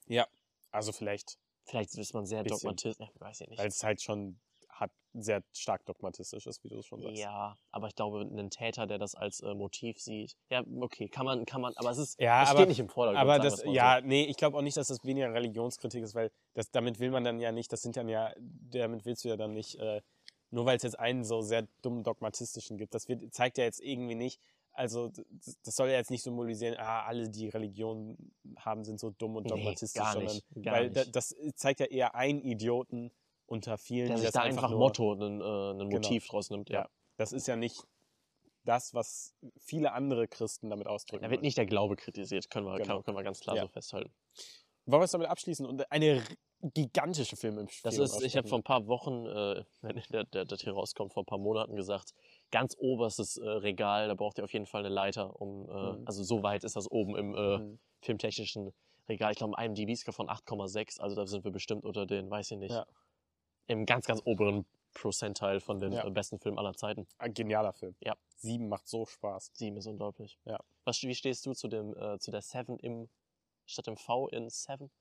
Ja, also vielleicht, Vielleicht ist man sehr Bisschen. dogmatistisch, ja, weiß ich nicht. weil es halt schon hat, sehr stark dogmatistisch ist, wie du es schon sagst. Ja, aber ich glaube, ein Täter, der das als äh, Motiv sieht, ja, okay, kann man, kann man, aber es ist, Ja, es aber- steht nicht im Vordergrund. Aber das, ja, nee, ich glaube auch nicht, dass das weniger Religionskritik ist, weil das, damit will man dann ja nicht, das sind dann ja, damit willst du ja dann nicht, äh, nur weil es jetzt einen so sehr dummen dogmatistischen gibt, das wird, zeigt ja jetzt irgendwie nicht, also das soll ja jetzt nicht symbolisieren, ah, alle, die Religion haben, sind so dumm und Nee, dogmatistisch, gar sondern nicht, gar weil nicht. das zeigt ja eher einen Idioten unter vielen, der sich das da einfach nur, Motto, ein, äh, Genau. Motiv draus nimmt. Ja. Ja. Das ist ja nicht das, was viele andere Christen damit ausdrücken. Da wird nicht der Glaube kritisiert, können wir, Genau. können wir ganz klar Ja. so festhalten. Wollen wir es damit abschließen und eine gigantische Film im Das ist, ich habe vor ein paar Wochen, äh, wenn der, der, der hier rauskommt, vor ein paar Monaten gesagt, ganz oberstes äh, Regal, da braucht ihr auf jeden Fall eine Leiter, um, äh, Mhm. also so weit ist das oben im äh, Mhm. filmtechnischen Regal. Ich glaube, ein IMDb-Score von 8,6, also da sind wir bestimmt unter den, weiß ich nicht, Ja. Im ganz, ganz oberen Prozentteil von den Ja. äh, besten Filmen aller Zeiten. Ein genialer Film. Ja. Sieben macht so Spaß. Sieben ist unglaublich. Ja. Was, wie stehst du zu dem, äh, zu der Seven im, statt dem V in Seven?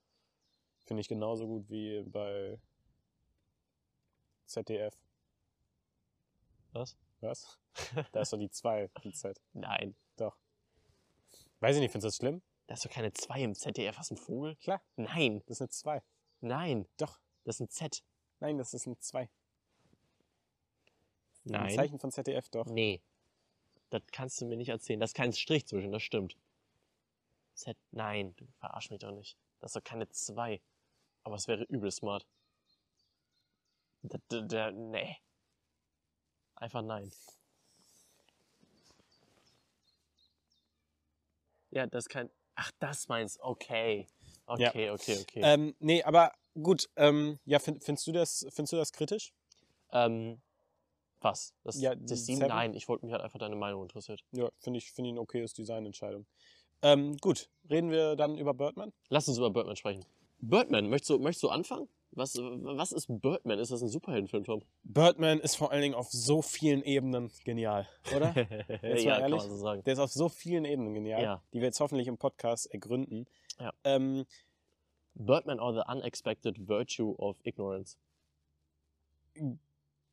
Finde ich genauso gut wie bei ZDF. Was? Was? Da ist doch die 2 im Z. Nein. Doch. Weiß ich nicht, findest du das schlimm? Da ist doch keine zwei im ZDF. Was ein Vogel? Klar, Nein. das ist eine 2. Nein. Doch. Das ist ein Z. Nein, das ist ein 2. Ein Nein. Zeichen von ZDF doch. Nee. Das kannst du mir nicht erzählen. Das ist kein Strich zwischen, das stimmt. Z. Nein, du verarsch mich doch nicht. Das ist doch keine zwei. Aber es wäre übel smart. Der, der, der, nee. Einfach nein. Ja, das kein. Ach, das meinst Okay. Ja. Okay, okay, okay. Ähm, nee, aber gut. Ähm, ja, find, findest, du das, findest du das kritisch? Ähm, was? Das, Ja, das? Seven? Nein, ich wollte mich halt einfach deine Meinung interessiert. Ja, finde ich, find ich ein okayes Designentscheidung. Ähm, gut, reden wir dann über Birdman? Lass uns über Birdman sprechen. Birdman, möchtest du, möchtest du anfangen? Was, was ist Birdman? Ist das ein Superheldenfilm, Tom? Birdman ist vor allen Dingen auf so vielen Ebenen genial, oder? Jetzt ja, mal kann ehrlich? man so sagen. Der ist auf so vielen Ebenen genial, Ja. die wir jetzt hoffentlich im Podcast ergründen. Ja. Ähm, Birdman or the Unexpected Virtue of Ignorance.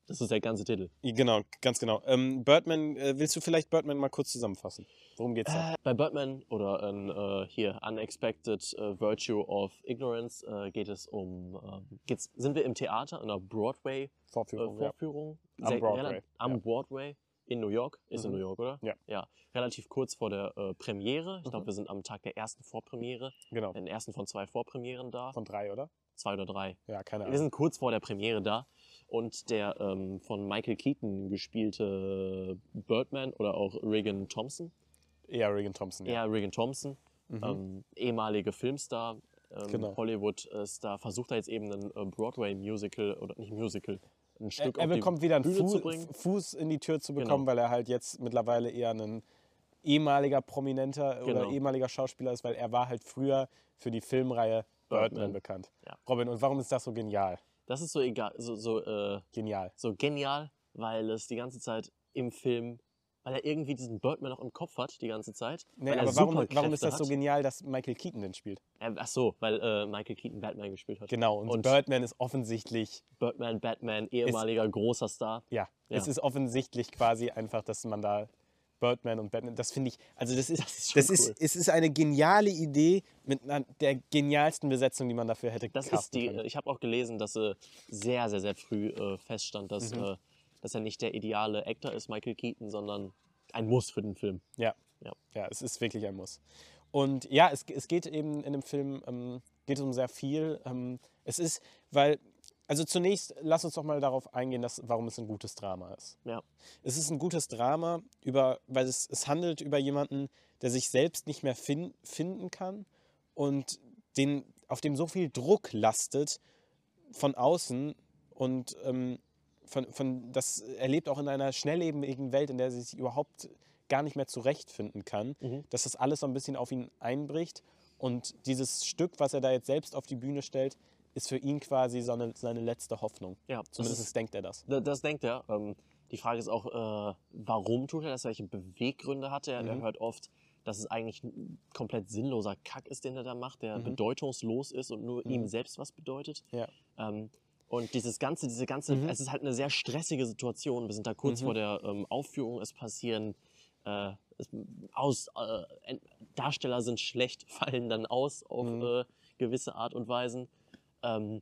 Das ist der ganze Titel. genau, ganz genau. Ähm, Birdman, äh, willst du vielleicht Birdman mal kurz zusammenfassen? Worum geht's da? Äh, bei Birdman oder in, äh, hier Unexpected äh, Virtue of Ignorance äh, geht es um, ähm, geht's, sind wir im Theater, in einer Broadway Vorführung, äh, Vorführung. Am Sehr- Broadway, Am ja. Broadway in New York. Ist in Mhm. New York, oder? Ja. Ja. Relativ kurz vor der äh, Premiere. Ich glaube, Mhm. wir sind am Tag der ersten Vorpremiere. ja. Genau. Den ersten von zwei Vorpremieren da. Von drei, oder? Zwei oder drei. Ja, keine Wir Ahnung. sind kurz vor der Premiere da. Und der ähm, von Michael Keaton gespielte Birdman oder auch Regan Thompson. Eher Regan Thompson, ja. Ja, Regan Thompson. Mhm. ähm, ehemalige Filmstar, ähm, Genau. Hollywood-Star, versucht da jetzt eben ein äh, Broadway-Musical oder nicht Musical, ein er, Stück er die bekommt wieder einen Bühne zu Fu bringen. Fuß in die Tür zu Genau. bekommen, weil er halt jetzt mittlerweile eher ein ehemaliger Prominenter oder Genau. ehemaliger Schauspieler ist, weil er war halt früher für die Filmreihe Birdman, Birdman. bekannt. Ja. Robin, und warum ist das so genial? Das ist so egal, so, so, äh, Genial. so genial, weil es die ganze Zeit im Film, weil er irgendwie diesen Birdman noch im Kopf hat, die ganze Zeit. Nee, er aber warum, warum ist das so genial, dass Michael Keaton den spielt? Äh, ach so, weil äh, Michael Keaton Batman gespielt hat. Genau, und, Und- Birdman ist offensichtlich, Birdman, Batman, ehemaliger großer Star. ja, Ja. es ist offensichtlich quasi einfach, dass man da Birdman und Batman, das finde ich, also das ist, Das ist schon das ist, cool. es ist eine geniale Idee mit einer, der genialsten Besetzung, die man dafür hätte Das ist die, können. äh, ich habe auch gelesen, dass äh, sehr, sehr, sehr früh äh, feststand, dass, Mhm. äh, dass er nicht der ideale Actor ist, Michael Keaton, sondern ein Muss für den Film. Ja. Ja. Ja, es ist wirklich ein Muss. Und ja, es, es geht eben in dem Film ähm, geht es um sehr viel. Ähm, es ist, weil, also zunächst, lass uns doch mal darauf eingehen, dass, warum es ein gutes Drama ist. Ja. Es ist ein gutes Drama, über, weil es, es handelt über jemanden, der sich selbst nicht mehr fin finden kann und den, auf dem so viel Druck lastet von außen und ähm, von, von, das erlebt auch in einer schnelllebigen Welt, in der sie sich überhaupt gar nicht mehr zurechtfinden kann, Mhm. dass das alles so ein bisschen auf ihn einbricht. Und dieses Stück, was er da jetzt selbst auf die Bühne stellt, ist für ihn quasi seine, seine letzte Hoffnung. Ja, das, Zumindest ist, denkt er das. da- das denkt er. Ähm, die Frage ist auch, äh, warum tut er das? Welche Beweggründe hat er? Er Mhm. hört oft, dass es eigentlich ein komplett sinnloser Kack ist, den er da macht, der Mhm. bedeutungslos ist und nur Mhm. ihm selbst was bedeutet. Ja. Ähm, und dieses ganze, diese ganze, Mhm. es ist halt eine sehr stressige Situation. Wir sind da kurz Mhm. vor der ähm, Aufführung, es passieren äh, es, aus, äh, Darsteller sind schlecht, fallen dann aus auf Mhm. äh, gewisse Art und Weisen. Ähm,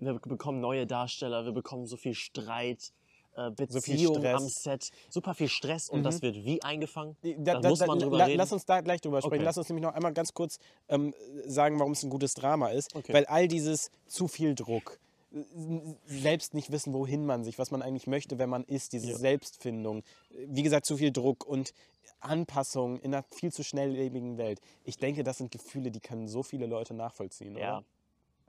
wir be- bekommen neue Darsteller, wir bekommen so viel Streit, äh, viel Beziehungen Stress. am Set, super viel Stress und Mhm. das wird wie eingefangen? Da, Da muss man drüber reden. Lass uns da gleich drüber sprechen. Okay. Lass uns nämlich noch einmal ganz kurz ähm, sagen, warum es ein gutes Drama ist. Okay. Weil all dieses zu viel Druck, äh, selbst nicht wissen, wohin man sich, was man eigentlich möchte, wenn man ist, diese Ja. Selbstfindung, wie gesagt, zu viel Druck und Anpassung in einer viel zu schnelllebigen Welt. Ich denke, das sind Gefühle, die können so viele Leute nachvollziehen. Ja, Oder?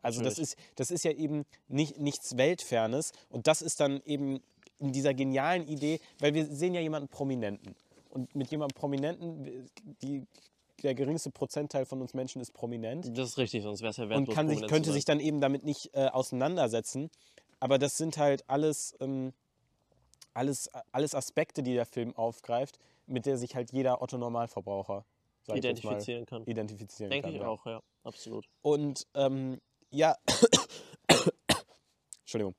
Also das ist, das ist ja eben nicht, nichts Weltfernes und das ist dann eben in dieser genialen Idee, weil wir sehen ja jemanden Prominenten. Und mit jemandem Prominenten, die, der geringste Prozentteil von uns Menschen ist prominent Das ist richtig, sonst wäre es ja wertlos. und kann sich, könnte sich dann eben damit nicht äh, auseinandersetzen. Aber das sind halt alles, ähm, alles, alles Aspekte, die der Film aufgreift, mit der sich halt jeder Otto-Normalverbraucher identifizieren kann. identifizieren Denke kann. ich ja. auch, ja, absolut. Und ähm, ja, Entschuldigung.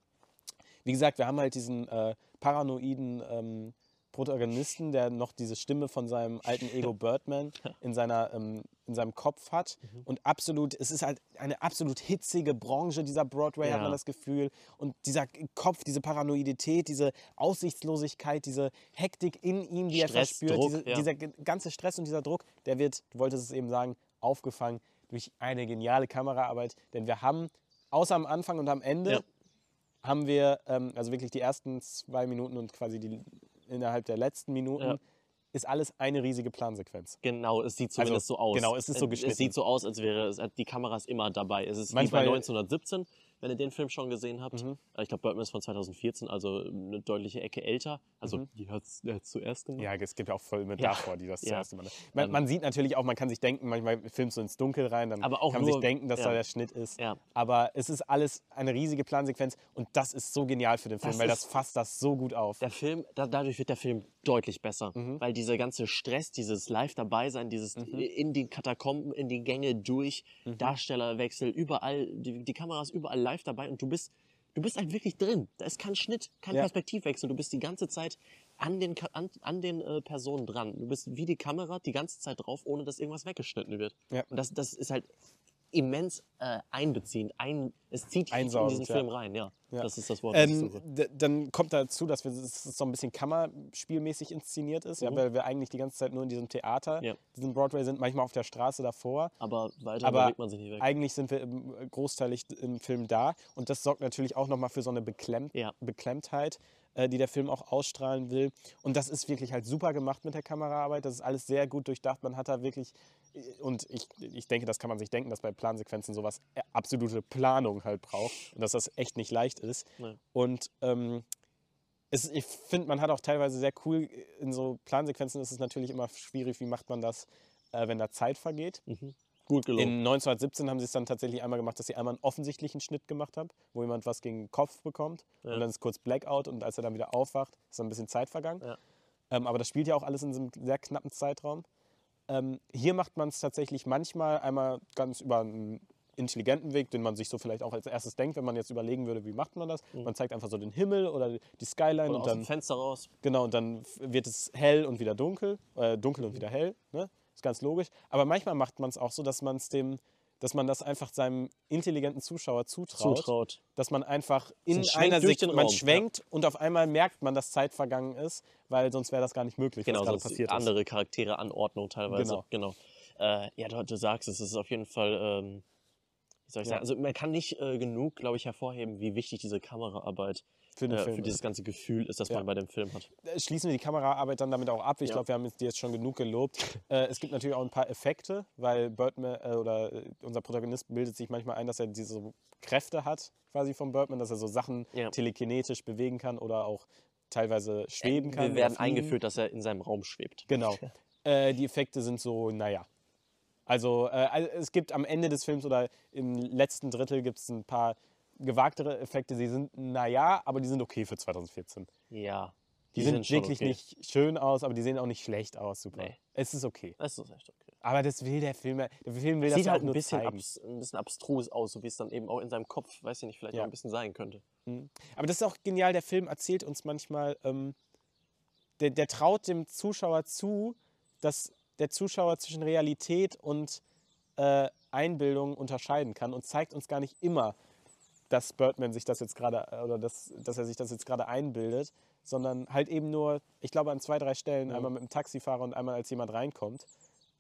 Wie gesagt, wir haben halt diesen äh, paranoiden ähm, Protagonisten, der noch diese Stimme von seinem alten Ego Birdman in, seiner, ähm, in seinem Kopf hat. Mhm. Und absolut, es ist halt eine absolut hitzige Branche, dieser Broadway, hat Ja. man das Gefühl. Und dieser Kopf, diese Paranoidität, diese Aussichtslosigkeit, diese Hektik in ihm, die er Stress, verspürt, Druck, diese, ja. dieser ganze Stress und dieser Druck, der wird, du wolltest es eben sagen, aufgefangen durch eine geniale Kameraarbeit. Denn wir haben, außer am Anfang und am Ende, Ja. haben wir, ähm, also wirklich die ersten zwei Minuten und quasi die innerhalb der letzten Minuten, Ja. ist alles eine riesige Plansequenz. Genau, es sieht zumindest so aus. genau, es ist so Es geschnitten. sieht so aus, als wäre es, die Kamera ist immer dabei. Es ist Manchmal- wie bei 1917, wenn ihr den Film schon gesehen habt. Mhm. Äh, Ich glaube, Birdman ist von 2014, also eine deutliche Ecke älter. Also, Mhm. die hat es zuerst gemacht. Ja, es gibt ja auch Filme Ja. davor, die das Ja. zuerst immer. Man, Ähm, man sieht natürlich auch, man kann sich denken, manchmal filmst du ins Dunkel rein, dann kann man sich nur- denken, dass ja. da der Schnitt ist. Aber es ist alles eine riesige Plansequenz und das ist so genial für den Film, Das weil das fasst das so gut auf. Der Film, da, dadurch wird der Film deutlich besser, Mhm. weil dieser ganze Stress, dieses Live dabei sein, dieses in die Katakomben, in die Gänge durch, Mhm. Darstellerwechsel, überall, die, die Kamera ist überall live dabei und du bist, du bist halt wirklich drin. Da ist kein Schnitt, kein Ja. Perspektivwechsel. Du bist die ganze Zeit an den, an, an den äh, Personen dran. Du bist wie die Kamera die ganze Zeit drauf, ohne dass irgendwas weggeschnitten wird. Ja. Und das, das ist halt immens äh, einbeziehend. Ein, es zieht dich in diesen ja. Film rein, ja. Ja. Das ist das Wort, das Ähm, dann kommt dazu, dass es so ein bisschen Kammerspielmäßig inszeniert ist, ja, Mhm. weil wir eigentlich die ganze Zeit nur in diesem Theater, Ja. diesem Broadway sind, manchmal auf der Straße davor. Aber weiter aber bewegt man sich nicht weg. Eigentlich sind wir im, großteilig im Film da und das sorgt natürlich auch nochmal für so eine Beklemmt Ja. Beklemmtheit, äh, die der Film auch ausstrahlen will. Und das ist wirklich halt super gemacht mit der Kameraarbeit. Das ist alles sehr gut durchdacht. Man hat da wirklich, und ich, ich denke, das kann man sich denken, dass bei Plansequenzen sowas äh, absolute Planung halt braucht und dass das echt nicht leicht ist. Nee. Und ähm, es, ich finde, man hat auch teilweise sehr cool äh, in so Plansequenzen ist es natürlich immer schwierig, wie macht man das, äh, wenn da Zeit vergeht. Mhm. Gut gelungen. In 1917 haben sie es dann tatsächlich einmal gemacht, dass sie einmal einen offensichtlichen Schnitt gemacht haben, wo jemand was gegen den Kopf bekommt Ja. und dann ist kurz Blackout und als er dann wieder aufwacht, ist dann ein bisschen Zeit vergangen. Ja. Ähm, aber das spielt ja auch alles in so einem sehr knappen Zeitraum. Ähm, hier macht man es tatsächlich manchmal einmal ganz über einen intelligenten Weg, den man sich so vielleicht auch als erstes denkt, wenn man jetzt überlegen würde, wie macht man das. Man zeigt einfach so den Himmel oder die Skyline Mhm. Oder und aus dann Fenster raus. Genau, und dann wird es hell und wieder dunkel, äh, dunkel und wieder hell, ne? Ist ganz logisch. Aber manchmal macht man es auch so, dass man es dem, dass man das einfach seinem intelligenten Zuschauer zutraut, Zutraut. dass man einfach in Schwenk einer Sekunde, den man schwenkt und auf einmal merkt man, dass Zeit vergangen ist, weil sonst wäre das gar nicht möglich, Genau, was gerade passiert andere Charaktere, Anordnung teilweise. Genau. Genau. Äh, ja, du, du sagst es, es ist auf jeden Fall, ähm, wie soll ich Ja. sagen, also man kann nicht äh, genug, glaube ich, hervorheben, wie wichtig diese Kameraarbeit für äh, für dieses ganze Gefühl ist, das Ja. man bei dem Film hat. Äh, Schließen wir die Kameraarbeit dann damit auch ab. Ich Ja. glaube, wir haben die jetzt schon genug gelobt. Äh, es gibt natürlich auch ein paar Effekte, weil Birdman äh, oder äh, unser Protagonist bildet sich manchmal ein, dass er diese Kräfte hat, quasi vom Birdman, dass er so Sachen telekinetisch bewegen kann oder auch teilweise schweben kann. Wir werden fliegen. eingeführt, dass er in seinem Raum schwebt. Genau. Die Effekte sind so, naja. Also, äh, es gibt am Ende des Films oder im letzten Drittel gibt es ein paar gewagtere Effekte. Sie sind, naja, aber die sind okay für 2014. Ja. Die, sehen sind schon wirklich okay. nicht schön aus, aber die sehen auch nicht schlecht aus. Super. Nee. Es ist okay. Das ist echt okay. Aber das will der Film. Der Film will das Sieht ja halt auch ein nur bisschen, zeigen. abs ein bisschen abstrus aus, so wie es dann eben auch in seinem Kopf, weiß ich nicht, vielleicht Ja. auch ein bisschen sein könnte. Aber das ist auch genial. Der Film erzählt uns manchmal, ähm, der, der traut dem Zuschauer zu, dass der Zuschauer zwischen Realität und äh, Einbildung unterscheiden kann und zeigt uns gar nicht immer, dass Birdman sich das jetzt gerade äh, oder dass, dass er sich das jetzt gerade einbildet, sondern halt eben nur, ich glaube an zwei, drei Stellen, Mhm. einmal mit dem Taxifahrer und einmal als jemand reinkommt.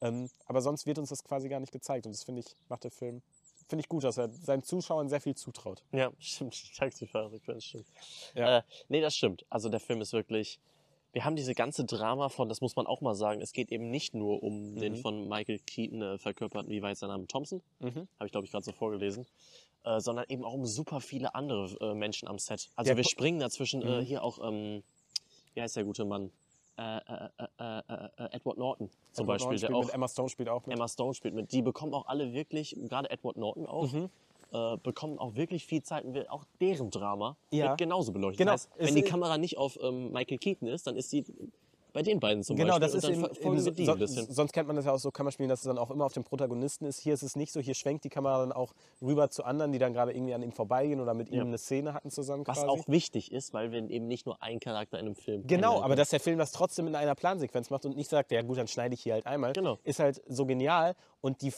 Ähm, aber sonst wird uns das quasi gar nicht gezeigt und das finde ich, macht der Film, finde ich gut, dass er seinen Zuschauern sehr viel zutraut. Ja, stimmt. Die Taxifahrersequenz stimmt. Ja. Äh, nee, das stimmt. Also der Film ist wirklich. Wir haben diese ganze Drama von, das muss man auch mal sagen, es geht eben nicht nur um den Mhm. von Michael Keaton äh, verkörperten, wie war jetzt sein Name, Thompson? Mhm. Habe ich, glaube ich, gerade so vorgelesen. äh, sondern eben auch um super viele andere äh, Menschen am Set. Also Ja, wir springen dazwischen äh, Mhm. hier auch, ähm, wie heißt der gute Mann? Äh, äh, Edward Norton zum Edward Beispiel, Norton der auch mit Emma Stone spielt auch mit. Emma Stone spielt mit. Die bekommen auch alle wirklich, gerade Edward Norton auch, Mhm. Äh, bekommen auch wirklich viel Zeit und wird auch deren Drama Ja. wird genauso beleuchtet. Genau. Das heißt, wenn die Kamera nicht auf ähm, Michael Keaton ist, dann ist sie bei den beiden zum Genau, Beispiel. das und ist dann eben, eben so, ein bisschen. sonst kennt man das ja auch so Kammerspielen, dass es dann auch immer auf dem Protagonisten ist. Hier ist es nicht so, hier schwenkt die Kamera dann auch rüber zu anderen, die dann gerade irgendwie an ihm vorbeigehen oder mit Ja. ihm eine Szene hatten zusammen Was quasi. auch wichtig ist, weil wir eben nicht nur einen Charakter in einem Film Genau, kennenlernen aber dass der Film das trotzdem in einer Plansequenz macht und nicht sagt, ja gut, dann schneide ich hier halt einmal, Genau. ist halt so genial. Und die,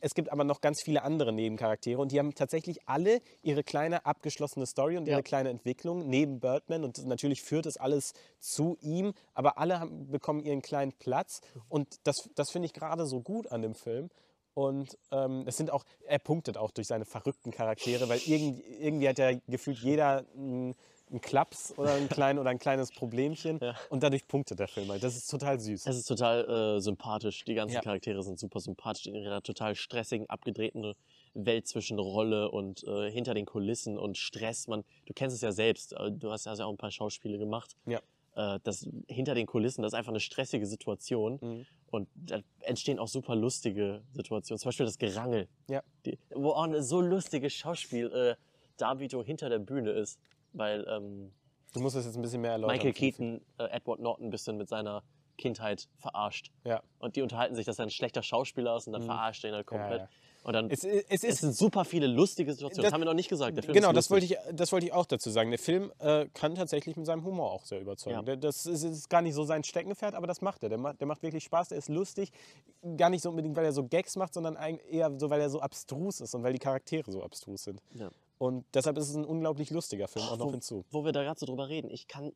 es gibt aber noch ganz viele andere Nebencharaktere und die haben tatsächlich alle ihre kleine abgeschlossene Story und ihre Ja. kleine Entwicklung neben Birdman und natürlich führt es alles zu ihm, aber alle haben, bekommen ihren kleinen Platz und das, das finde ich gerade so gut an dem Film. Und ähm, es sind auch, er punktet auch durch seine verrückten Charaktere, weil irgendwie, irgendwie hat ja gefühlt jeder einen, einen Klaps oder ein, klein, oder ein kleines Problemchen Ja. und dadurch punktet der Film halt. Das ist total süß. Es ist total äh, sympathisch. Die ganzen Ja. Charaktere sind super sympathisch in ihrer total stressigen, abgedrehten Welt zwischen Rolle und äh, hinter den Kulissen und Stress. Man, du kennst es ja selbst. äh, Du hast ja auch ein paar Schauspiele gemacht. Ja. Äh, das hinter den Kulissen, das ist einfach eine stressige Situation. Mhm. Und da entstehen auch super lustige Situationen. Zum Beispiel das Gerangel. Ja. Die, wo auch ein so lustiges Schauspiel äh, Davito hinter der Bühne ist. Weil ähm, Du musst es jetzt ein bisschen mehr erläutern. Michael Keaton äh, Edward Norton ein bisschen mit seiner Kindheit verarscht. Ja. Und die unterhalten sich, dass er ein schlechter Schauspieler ist und dann verarscht er ihn halt komplett. ja. Und dann Es, es es ist sind super viele lustige Situationen. Das, Das- haben wir noch nicht gesagt. Genau, das wollte, ich, das wollte ich auch dazu sagen. Der Film äh, kann tatsächlich mit seinem Humor auch sehr überzeugen. Ja. Der, das ist, ist gar nicht so sein Steckenpferd, aber das macht er. Der macht, der macht wirklich Spaß, der ist lustig. Gar nicht so unbedingt, weil er so Gags macht, sondern eher so, weil er so abstrus ist und weil die Charaktere so abstrus sind. Ja. Und deshalb ist es ein unglaublich lustiger Film auch noch wo, hinzu. wo wir da gerade so drüber reden, ich kann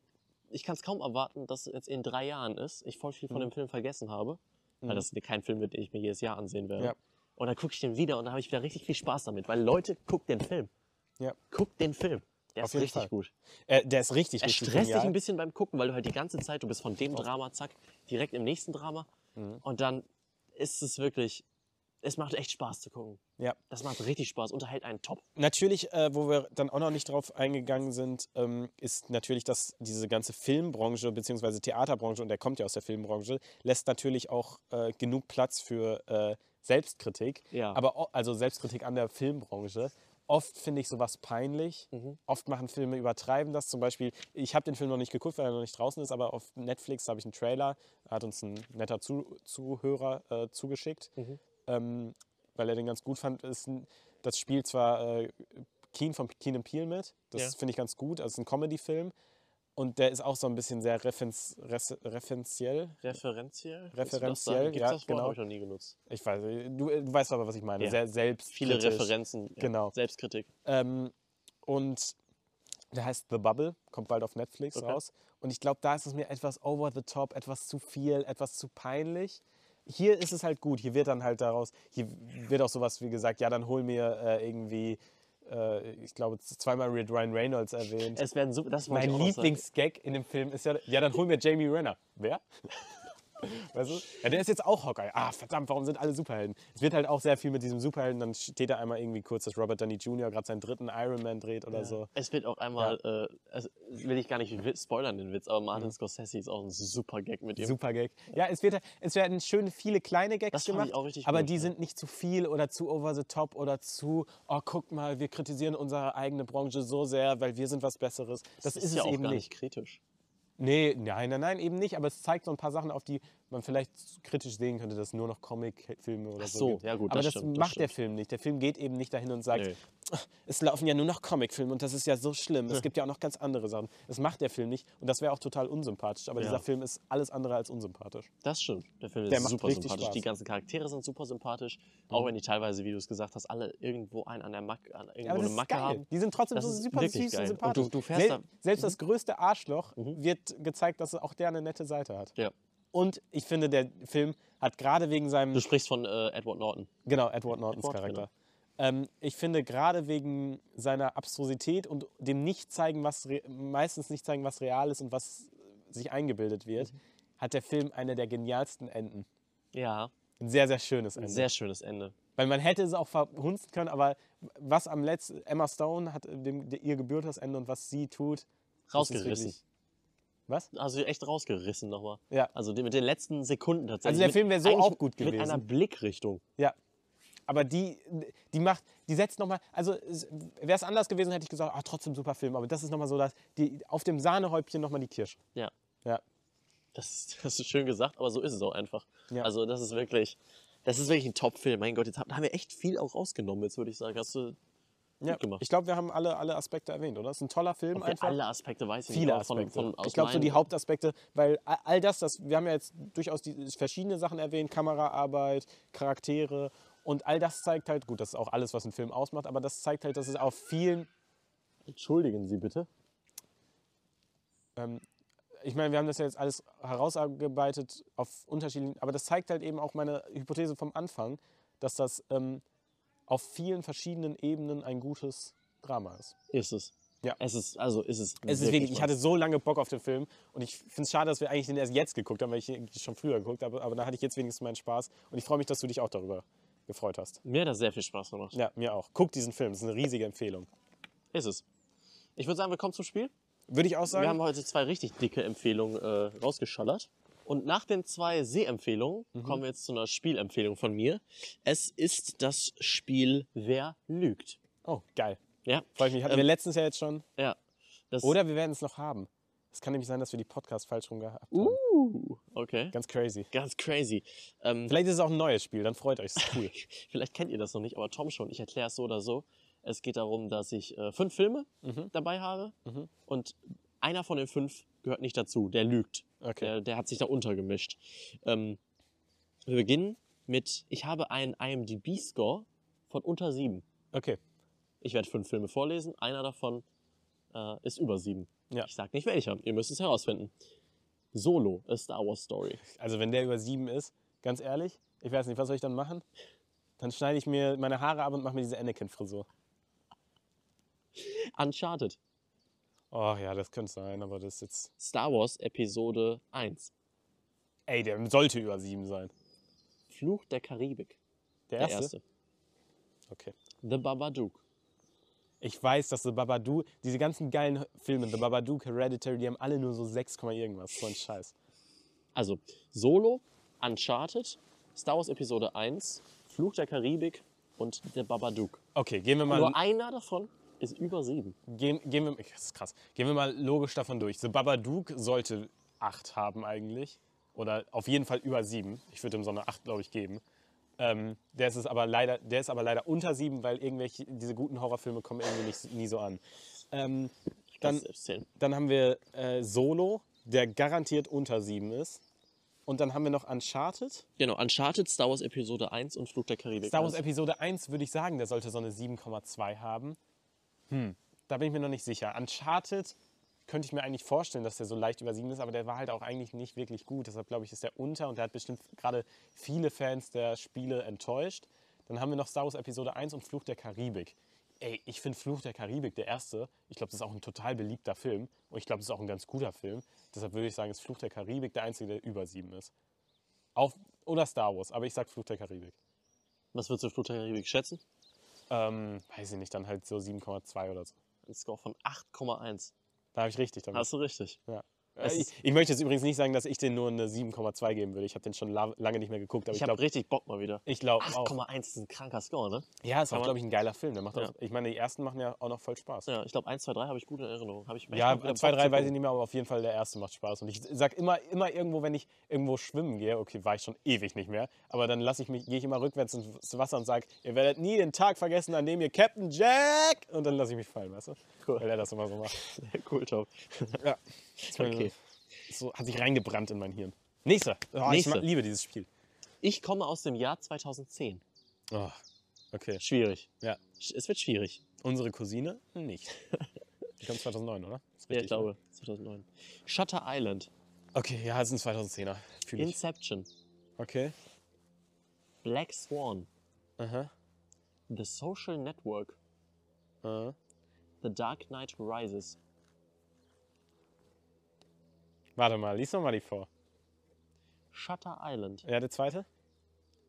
ich kann es kaum erwarten, dass es jetzt in drei Jahren ist, ich voll viel von Mhm. dem Film vergessen habe, weil Mhm. das kein Film wird, den ich mir jedes Jahr ansehen werde. Ja. Und dann gucke ich den wieder und dann habe ich wieder richtig viel Spaß damit, weil Leute, guckt den Film. Ja. Guckt den Film. Der Auf ist richtig Fall. gut. Äh, der ist richtig, Er richtig stresst dich ein bisschen beim Gucken, weil du halt die ganze Zeit, du bist von dem Drama, zack, direkt im nächsten Drama. Mhm. Und dann ist es wirklich, es macht echt Spaß zu gucken. Ja. Das macht richtig Spaß, unterhält einen top. Natürlich, äh, wo wir dann auch noch nicht drauf eingegangen sind, ähm, ist natürlich, dass diese ganze Filmbranche bzw. Theaterbranche, und der kommt ja aus der Filmbranche, lässt natürlich auch äh, genug Platz für äh, Selbstkritik. Ja. Aber also Selbstkritik an der Filmbranche. Oft finde ich sowas peinlich. Mhm. Oft machen Filme übertreiben das. Zum Beispiel, ich habe den Film noch nicht geguckt, weil er noch nicht draußen ist, aber auf Netflix habe ich einen Trailer. Hat uns ein netter Zu Zuhörer äh, zugeschickt, Mhm. Ähm, weil er den ganz gut fand. Ist das spielt zwar äh, Keen von Keen and Peele mit. Das Ja. finde ich ganz gut. Also ist ein Comedy-Film. Und der ist auch so ein bisschen sehr referenz, referenziell. Referenziell? Referenziell, ja, das Wort? genau. Habe ich noch nie genutzt. Ich weiß, du, du weißt aber, was ich meine. Ja. Sehr selbst. Viele Referenzen. Ja. Genau. Selbstkritik. Ähm, und der heißt The Bubble, kommt bald auf Netflix Okay. raus. Und ich glaube, da ist es mir etwas over the top, etwas zu viel, etwas zu peinlich. Hier ist es halt gut. Hier wird dann halt daraus, hier wird auch sowas wie gesagt, ja, dann hol mir äh, irgendwie, äh, ich glaube, zweimal Ryan Reynolds erwähnt. Es werden super, das mein. Lieblingsgag in dem Film ist ja, ja, dann hol mir Jamie Renner. Wer? Weißt du? Ja, der ist jetzt auch Hawkeye. Ah, verdammt, warum sind alle Superhelden? Es wird halt auch sehr viel mit diesem Superhelden. Dann steht da einmal irgendwie kurz, dass Robert Downey Jr. gerade seinen dritten Iron Man dreht oder so. Es wird auch einmal, äh, es will ich gar nicht spoilern, den Witz, aber Martin Scorsese ist auch ein super Gag mit ihm. Mhm. Super Gag. Ja, es, wird, es werden schön viele kleine Gags Das gemacht, ich auch richtig aber gut, die ja. sind nicht zu viel oder zu over the top oder zu, oh, guck mal, wir kritisieren unsere eigene Branche so sehr, weil wir sind was Besseres. Das, ist, ja es auch eben gar nicht. nicht kritisch. Nee, nein, nein, nein, eben nicht. Aber es zeigt so ein paar Sachen, auf die man vielleicht kritisch sehen könnte, dass nur noch Comic-Filme oder Ach so, so, gibt. ja gut, Aber das das, stimmt, das macht der stimmt. Film nicht. Der Film geht eben nicht dahin und sagt, Nee. es laufen ja nur noch Comicfilme und das ist ja so schlimm. Es gibt ja auch noch ganz andere Sachen. Das macht der Film nicht und das wäre auch total unsympathisch. Aber Ja. dieser Film ist alles andere als unsympathisch. Das stimmt. Der Film Der ist super sympathisch. Spaß. Die ganzen Charaktere sind super sympathisch. Auch wenn die teilweise, wie du es gesagt hast, alle irgendwo einen an der Macke, an irgendwo Ja, eine das Macke geil. haben. Die sind trotzdem Das so super süß geil. und Und sympathisch. du- du fährst Sel da- selbst das größte Arschloch Mhm. wird gezeigt, dass auch der eine nette Seite hat. Ja. Und ich finde, der Film hat gerade wegen seinem Du sprichst von äh, Edward Norton. Genau, Edward Nortons Edward, Charakter. genau. Ähm, ich finde gerade wegen seiner Abstrusität und dem nicht zeigen, was meistens nicht zeigen, was real ist und was sich eingebildet wird, Mhm. hat der Film eine der genialsten Enden. Ja, Ein sehr, sehr schönes ein Ende. sehr schönes Ende. Weil man hätte es auch verhunzen können, aber was am letzten, Emma Stone hat dem, ihr gebührt das Ende und was sie tut, Rausgerissen. Was? Also echt rausgerissen nochmal. Ja. Also mit den letzten Sekunden tatsächlich. Also der Mit- Film wäre so auch gut Mit einer gewesen. Blickrichtung. Ja. Aber die, die macht, die setzt nochmal, also wäre es anders gewesen, hätte ich gesagt, ah, trotzdem super Film. Aber das ist nochmal so, dass die auf dem Sahnehäubchen nochmal die Kirsche. Ja. Ja. Das ist, das ist schön gesagt, aber so ist es auch einfach. Ja. Also das ist wirklich, das ist wirklich ein Top-Film. Mein Gott, jetzt haben, haben wir echt viel auch rausgenommen, jetzt würde ich sagen. Hast du Ja. Ich glaube, wir haben alle, alle Aspekte erwähnt, oder? Das ist ein toller Film Ob einfach. alle Aspekte weiß ich Viele nicht. aber Aspekte. Von, von, ich glaube, so die Hauptaspekte, weil all das, das, wir haben ja jetzt durchaus die verschiedene Sachen erwähnt, Kameraarbeit, Charaktere und all das zeigt halt, gut, das ist auch alles, was ein Film ausmacht, aber das zeigt halt, dass es auf vielen, Entschuldigen Sie bitte. ähm, ich meine, wir haben das ja jetzt alles herausgearbeitet auf unterschiedlichen, aber das zeigt halt eben auch meine Hypothese vom Anfang, dass das ähm, auf vielen verschiedenen Ebenen ein gutes Drama ist. Ist es. Ja. Es ist, also ist es. Es ist wirklich, ich hatte so lange Bock auf den Film und ich finde es schade, dass wir eigentlich den erst jetzt geguckt haben, weil ich ihn schon früher geguckt habe, aber da hatte ich jetzt wenigstens meinen Spaß und ich freue mich, dass du dich auch darüber gefreut hast. Mir hat das sehr viel Spaß gemacht. Ja, mir auch. Guck diesen Film, das ist eine riesige Empfehlung. Ist es. Ich würde sagen, wir kommen zum Spiel. Würde ich auch Wir sagen. haben heute zwei richtig dicke Empfehlungen äh, rausgeschallert. Und nach den zwei Sehempfehlungen Mhm. kommen wir jetzt zu einer Spielempfehlung von mir. Es ist das Spiel Wer lügt. oh, geil. Ja, Freue ich mich. Hatten Ähm, wir letztens ja jetzt schon. ja. Oder wir werden es noch haben. Es kann nämlich sein, dass wir die Podcast falsch rum gehabt haben. Uh, okay. Ganz crazy. Ganz crazy. Ähm, Vielleicht ist es auch ein neues Spiel, dann freut euch. Cool. Vielleicht kennt ihr das noch nicht, aber Tom schon. Ich erkläre es so oder so. Es geht darum, dass ich äh, fünf Filme Mhm. dabei habe Mhm. und einer von den fünf gehört nicht dazu. Der lügt. Okay. Der, der hat sich da untergemischt. Ähm, wir beginnen mit, ich habe einen IMDb-Score von unter sieben. Okay. Ich werde fünf Filme vorlesen, einer davon äh, ist über sieben. Ja. Ich sag nicht welcher, ihr müsst es herausfinden. Solo, a Star Wars Story. Also wenn der über sieben ist, ganz ehrlich, ich weiß nicht, was soll ich dann machen? Dann schneide ich mir meine Haare ab und mache mir diese Anakin-Frisur. Uncharted, Oh ja, das könnte sein, aber das ist jetzt. Star Wars Episode 1. Ey, der sollte über sieben sein. Fluch der Karibik, Der der erste? erste. Okay. The Babadook, Ich weiß, dass The Babadook, diese ganzen geilen Filme, The Babadook, Hereditary, die haben alle nur so 6, Komma irgendwas. So ein Scheiß. Also Solo, Uncharted, Star Wars Episode 1, Fluch der Karibik und der Babadook. Okay, gehen wir mal. Nur einer davon ist über sieben. Gehen, gehen wir, das ist krass. Gehen wir mal logisch davon durch. The Babadook sollte 8 haben eigentlich. Oder auf jeden Fall über 7. Ich würde ihm so eine 8, glaube ich, geben. Ähm, der, ist es aber leider, der ist aber leider unter 7, weil irgendwelche, diese guten Horrorfilme kommen irgendwie nicht, nie so an. Ähm, dann, dann haben wir äh, Solo, der garantiert unter 7 ist. Und dann haben wir noch Uncharted. Genau, Uncharted, Star Wars Episode 1 und Fluch der Karibik. Star Wars Episode 1 würde ich sagen, der sollte so eine 7,2 haben. Hm, da bin ich mir noch nicht sicher. Uncharted könnte ich mir eigentlich vorstellen, dass der so leicht über 7 ist, aber der war halt auch eigentlich nicht wirklich gut. Deshalb glaube ich, ist der unter und der hat bestimmt gerade viele Fans der Spiele enttäuscht. Dann haben wir noch Star Wars Episode 1 und Fluch der Karibik. Ey, ich finde Fluch der Karibik, der erste, ich glaube, das ist auch ein total beliebter Film und ich glaube, das ist auch ein ganz guter Film. Deshalb würde ich sagen, ist Fluch der Karibik der einzige, der über 7 ist. Auch, oder Star Wars, aber ich sag Fluch der Karibik. was würdest du Fluch der Karibik schätzen? Ähm, weiß ich nicht, dann halt so 7,2 oder so. Ein Score von 8,1. Da habe ich richtig damit. Hast du richtig. Ja. Ich, ich möchte jetzt übrigens nicht sagen, dass ich den nur eine 7,2 geben würde. Ich habe den schon la lange nicht mehr geguckt, Ich, ich habe richtig Bock mal wieder. ich glaube auch. 8,1 ist ein kranker Score, ne? Ja, ist auch, glaube ich, ein geiler Film. Der macht Ja. auch, ich meine, die ersten machen ja auch noch voll Spaß. Ja, ich glaube 1, 2, 3 habe ich gut in Erinnerung. Habe ich Ja, mal wieder 2, Bock 3 zu weiß ich nicht mehr, aber auf jeden Fall der erste macht Spaß. Und ich sag immer, immer irgendwo, wenn ich irgendwo schwimmen gehe, okay, war ich schon ewig nicht mehr, aber dann lasse ich mich, gehe ich immer rückwärts ins Wasser und sage, ihr werdet nie den Tag vergessen, an dem ihr Captain Jack und dann lasse ich mich fallen, weißt du? Cool. Weil er das immer so macht. cool, top. Ja. Okay. So hat sich reingebrannt in mein Hirn. Nächster. Oh, Nächster. Ich liebe dieses Spiel. Ich komme aus dem Jahr 2010. Oh, okay. Schwierig. Ja. Es wird schwierig. Unsere Cousine nicht. Die kommt 2009, oder? Ist Ja, richtig, ich glaube, 2009. Shutter Island, ne? Okay, ja, es ist ein 2010er. Fühl ich. Inception, Okay. Black Swan, Aha. The Social Network, Aha. The Dark Knight Rises, Warte mal, lies noch mal die vor. Shutter Island, Ja, der zweite?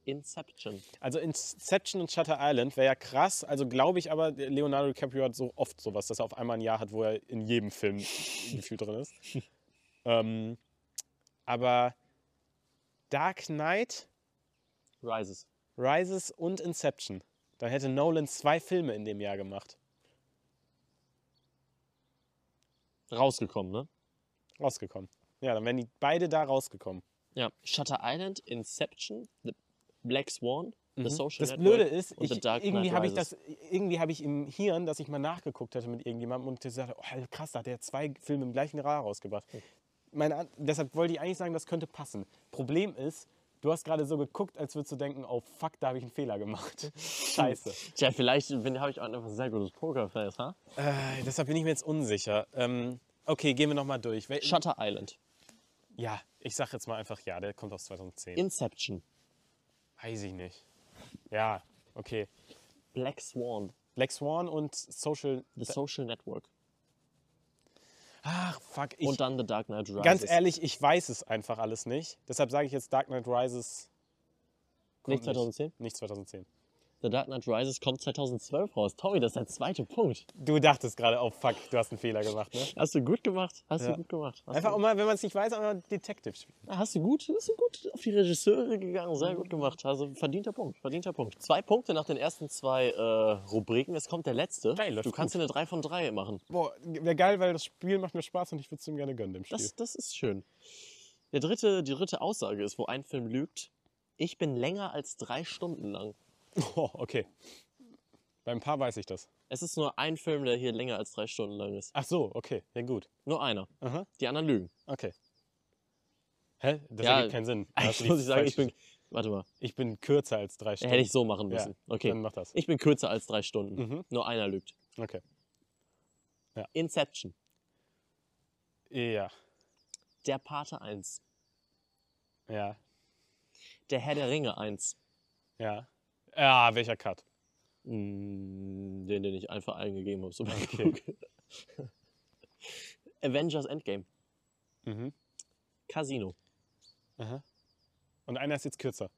Inception. Also Inception und Shutter Island wäre ja krass. Also glaube ich aber, Leonardo DiCaprio hat so oft sowas, dass er auf einmal ein Jahr hat, wo er in jedem Film gefühlt drin ist. ähm, aber Dark Knight, Rises. Rises und Inception. Dann hätte Nolan zwei Filme in dem Jahr gemacht. Rausgekommen, ne? Rausgekommen. Ja, dann wären die beide da rausgekommen. Ja. Shutter Island, Inception, The Black Swan, The Social Mhm. Das Network Blöde ist, und ich, The Dark irgendwie habe ich das, irgendwie habe ich im Hirn, dass ich mal nachgeguckt hätte mit irgendjemandem und gesagt, oh krass, da hat er zwei Filme im gleichen Jahr rausgebracht. Meine, An- deshalb wollte ich eigentlich sagen, das könnte passen. Problem ist, du hast gerade so geguckt, als würdest du denken, oh fuck, da habe ich einen Fehler gemacht. Scheiße. Tja, vielleicht bin- habe ich auch einfach ein sehr gutes Pokerface, ha? Äh, deshalb bin ich mir jetzt unsicher. Ähm, okay, gehen wir nochmal durch. Wel Shutter Island. ja, ich sag jetzt mal einfach ja, der kommt aus 2010. Inception. Weiß ich nicht. Ja, okay. Black Swan. Black Swan und Social. The Social Network. Ach, fuck. Ich, und dann The Dark Knight Rises. Ganz ehrlich, ich weiß es einfach alles nicht. Deshalb sage ich jetzt Dark Knight Rises. Nicht 2010? Nicht 2010. The Dark Knight Rises kommt 2012 raus. Tommy, das ist der zweite Punkt. Du dachtest gerade, oh fuck, du hast einen Fehler gemacht, ne? Hast du gut gemacht. Hast Ja. du gut gemacht. Hast Einfach auch mal, wenn man es nicht weiß, aber Detective spielen. Ah, hast du gut, hast du gut auf die Regisseure gegangen. Sehr gut gemacht. Also verdienter Punkt, verdienter Punkt. Zwei Punkte nach den ersten zwei äh, Rubriken. Es kommt der letzte. Geil, läuft du kannst dir eine 3 von 3 machen. Boah, wäre geil, weil das Spiel macht mir Spaß und ich würde es ihm gerne gönnen, dem Spiel. Das, das ist schön. Der dritte, die dritte Aussage ist, wo ein Film lügt. Ich bin länger als drei Stunden lang. Oh, okay. Beim Paar weiß ich das. Es ist nur ein Film, der hier länger als drei Stunden lang ist. Ach so, okay. Ja, gut. Nur einer. Aha, Die anderen lügen. okay. Hä? Das Ja, ergibt keinen Sinn. Eigentlich muss ich sagen, ich bin. Warte mal. ich bin kürzer als drei Stunden. Hätte ich so machen Ja, müssen. Okay. Dann mach das. Ich bin kürzer als drei Stunden. Mhm. Nur einer lügt. Okay. Inception. Ja. Der Pate 1. Ja. Der Herr der Ringe 1. Ja. Ja, welcher Cut? Mm, Den, den ich einfach eingegeben habe. So Okay. Avengers Endgame. Mhm. Casino. Aha. Und einer ist jetzt kürzer.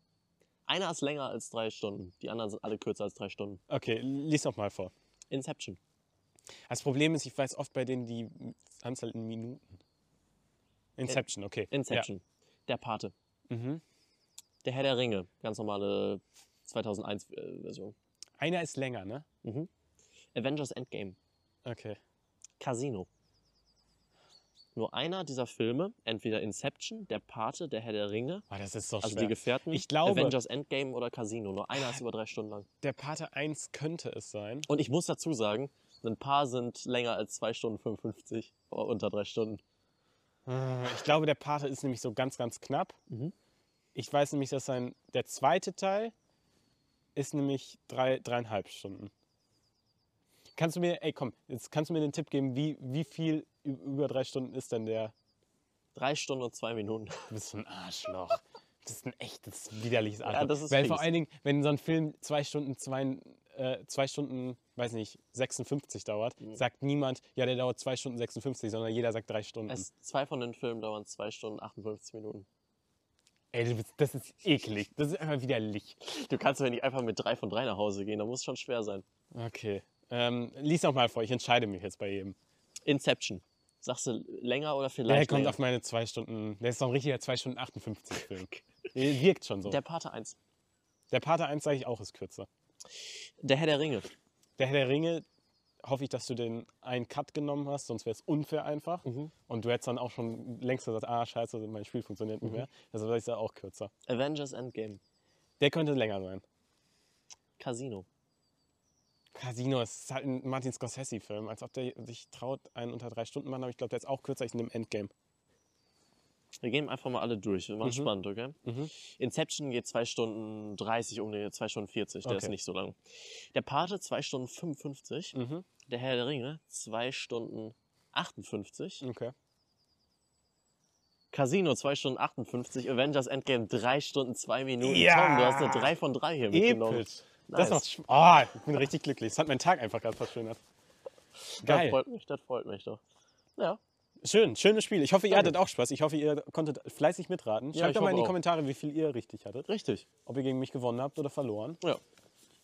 Einer ist länger als drei Stunden. Die anderen sind alle kürzer als drei Stunden. Okay, lies noch mal vor. Inception. Das Problem ist, ich weiß oft bei denen die Anzahl in Minuten. Inception, okay. Inception. Der Pate. Ja. Mhm. Der Herr der Ringe. Ganz normale 2001-Version. Einer ist länger, ne? Mhm. Avengers Endgame. Okay. Casino. Nur einer dieser Filme, entweder Inception, Der Pate, Der Herr der Ringe, Oh, das ist so also schwer. die Gefährten, Ich glaube- Avengers Endgame oder Casino. Nur einer ist über drei Stunden lang. Der Pate 1 könnte es sein. Und ich muss dazu sagen, ein paar sind länger als 2 Stunden 55, oder unter drei Stunden. Äh, Ich glaube, der Pate ist nämlich so ganz, ganz knapp. Mhm. Ich weiß nämlich, dass sein, der zweite Teil ist nämlich drei, dreieinhalb Stunden. Kannst du mir, ey komm, jetzt kannst du mir den Tipp geben, wie, wie viel über drei Stunden ist denn der? Drei Stunden und zwei Minuten. Du bist ein Arschloch. Das ist ein echtes, widerliches Ja, Arschloch. das ist Weil vor fies. allen Dingen, wenn so ein Film zwei Stunden, zwei, äh, zwei Stunden, weiß nicht, 56 dauert, Mhm. sagt niemand, ja, der dauert zwei Stunden 56, sondern jeder sagt drei Stunden. Es, zwei von den Filmen dauern zwei Stunden 58 Minuten. Ey, das ist eklig. Das ist einfach widerlich. Du kannst ja nicht einfach mit drei von drei nach Hause gehen, da muss es schon schwer sein. Okay. Ähm, lies noch mal vor, ich entscheide mich jetzt bei jedem. Inception. Sagst du länger oder Der vielleicht kommt länger? auf meine zwei Stunden, der ist doch ein richtiger 2 Stunden 58 Film. Der wirkt schon so. Der Der, Pate 1. Pate 1 sage ich auch, ist kürzer. Der Herr der Ringe. Der Herr der Ringe, hoffe ich, dass du den einen Cut genommen hast, sonst wäre es unfair einfach. Mhm. Und du hättest dann auch schon längst gesagt, ah, scheiße, mein Spiel funktioniert nicht Mhm. mehr. Deshalb sage ich es auch kürzer. Avengers Endgame. Der könnte länger sein. Casino. Casino ist halt ein Martin Scorsese-Film, als ob der sich traut, einen unter drei Stunden machen, aber ich glaube, der ist auch kürzer, ich nehme Endgame. Wir gehen einfach mal alle durch. Wir machen Mhm. spannend, okay? Mhm. Inception geht 2 Stunden 30, um die 2 Stunden 40. Der ist Okay. nicht so lang. Der Pate 2 Stunden 55. Mhm. Der Herr der Ringe 2 Stunden 58. Okay. Casino 2 Stunden 58. Avengers Endgame 3 Stunden 2 Minuten. Ja! Tom, du hast eine 3 von 3 hier mitgenommen. Episch. Nice. Das macht Ah, ich bin richtig glücklich. Das hat meinen Tag einfach gerade verschönert. Das Geil. freut mich, das freut mich doch. Ja. Schön, schönes Spiel. Ich hoffe, ihr Danke. hattet auch Spaß. Ich hoffe, ihr konntet fleißig mitraten. Ja, Schreibt doch mal in die auch. Kommentare, wie viel ihr richtig hattet. Richtig. Ob ihr gegen mich gewonnen habt oder verloren. Ja.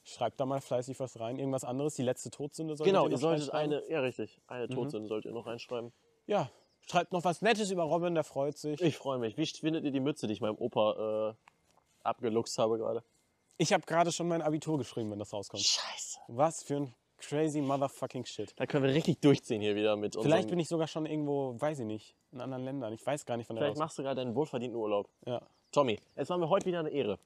Schreibt da mal fleißig was rein. Irgendwas anderes. Die letzte Todsünde solltet Genau, ihr ihr noch solltet reinschreiben. eine, ja richtig, eine Todsünde solltet ihr noch reinschreiben. Ja, schreibt noch was Nettes über Robin, der freut sich. Ich freue mich. Wie findet ihr die Mütze, die ich meinem Opa äh, abgeluchst habe gerade? Ich habe gerade schon mein Abitur geschrieben, wenn das rauskommt. Scheiße. Was für ein crazy motherfucking shit. Da können wir richtig durchziehen hier wieder mit Vielleicht unserem- bin ich sogar schon irgendwo, weiß ich nicht, in anderen Ländern. Ich weiß gar nicht, wann der Vielleicht machst du gerade deinen wohlverdienten Urlaub. Ja. Tommy, es war mir heute wieder eine Ehre.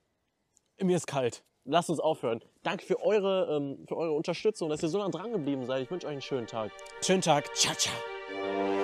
Mir ist kalt. Lasst uns aufhören. Danke für eure, ähm, für eure Unterstützung, dass ihr so lange dran geblieben seid. Ich wünsche euch einen schönen Tag. Schönen Tag. Ciao, ciao.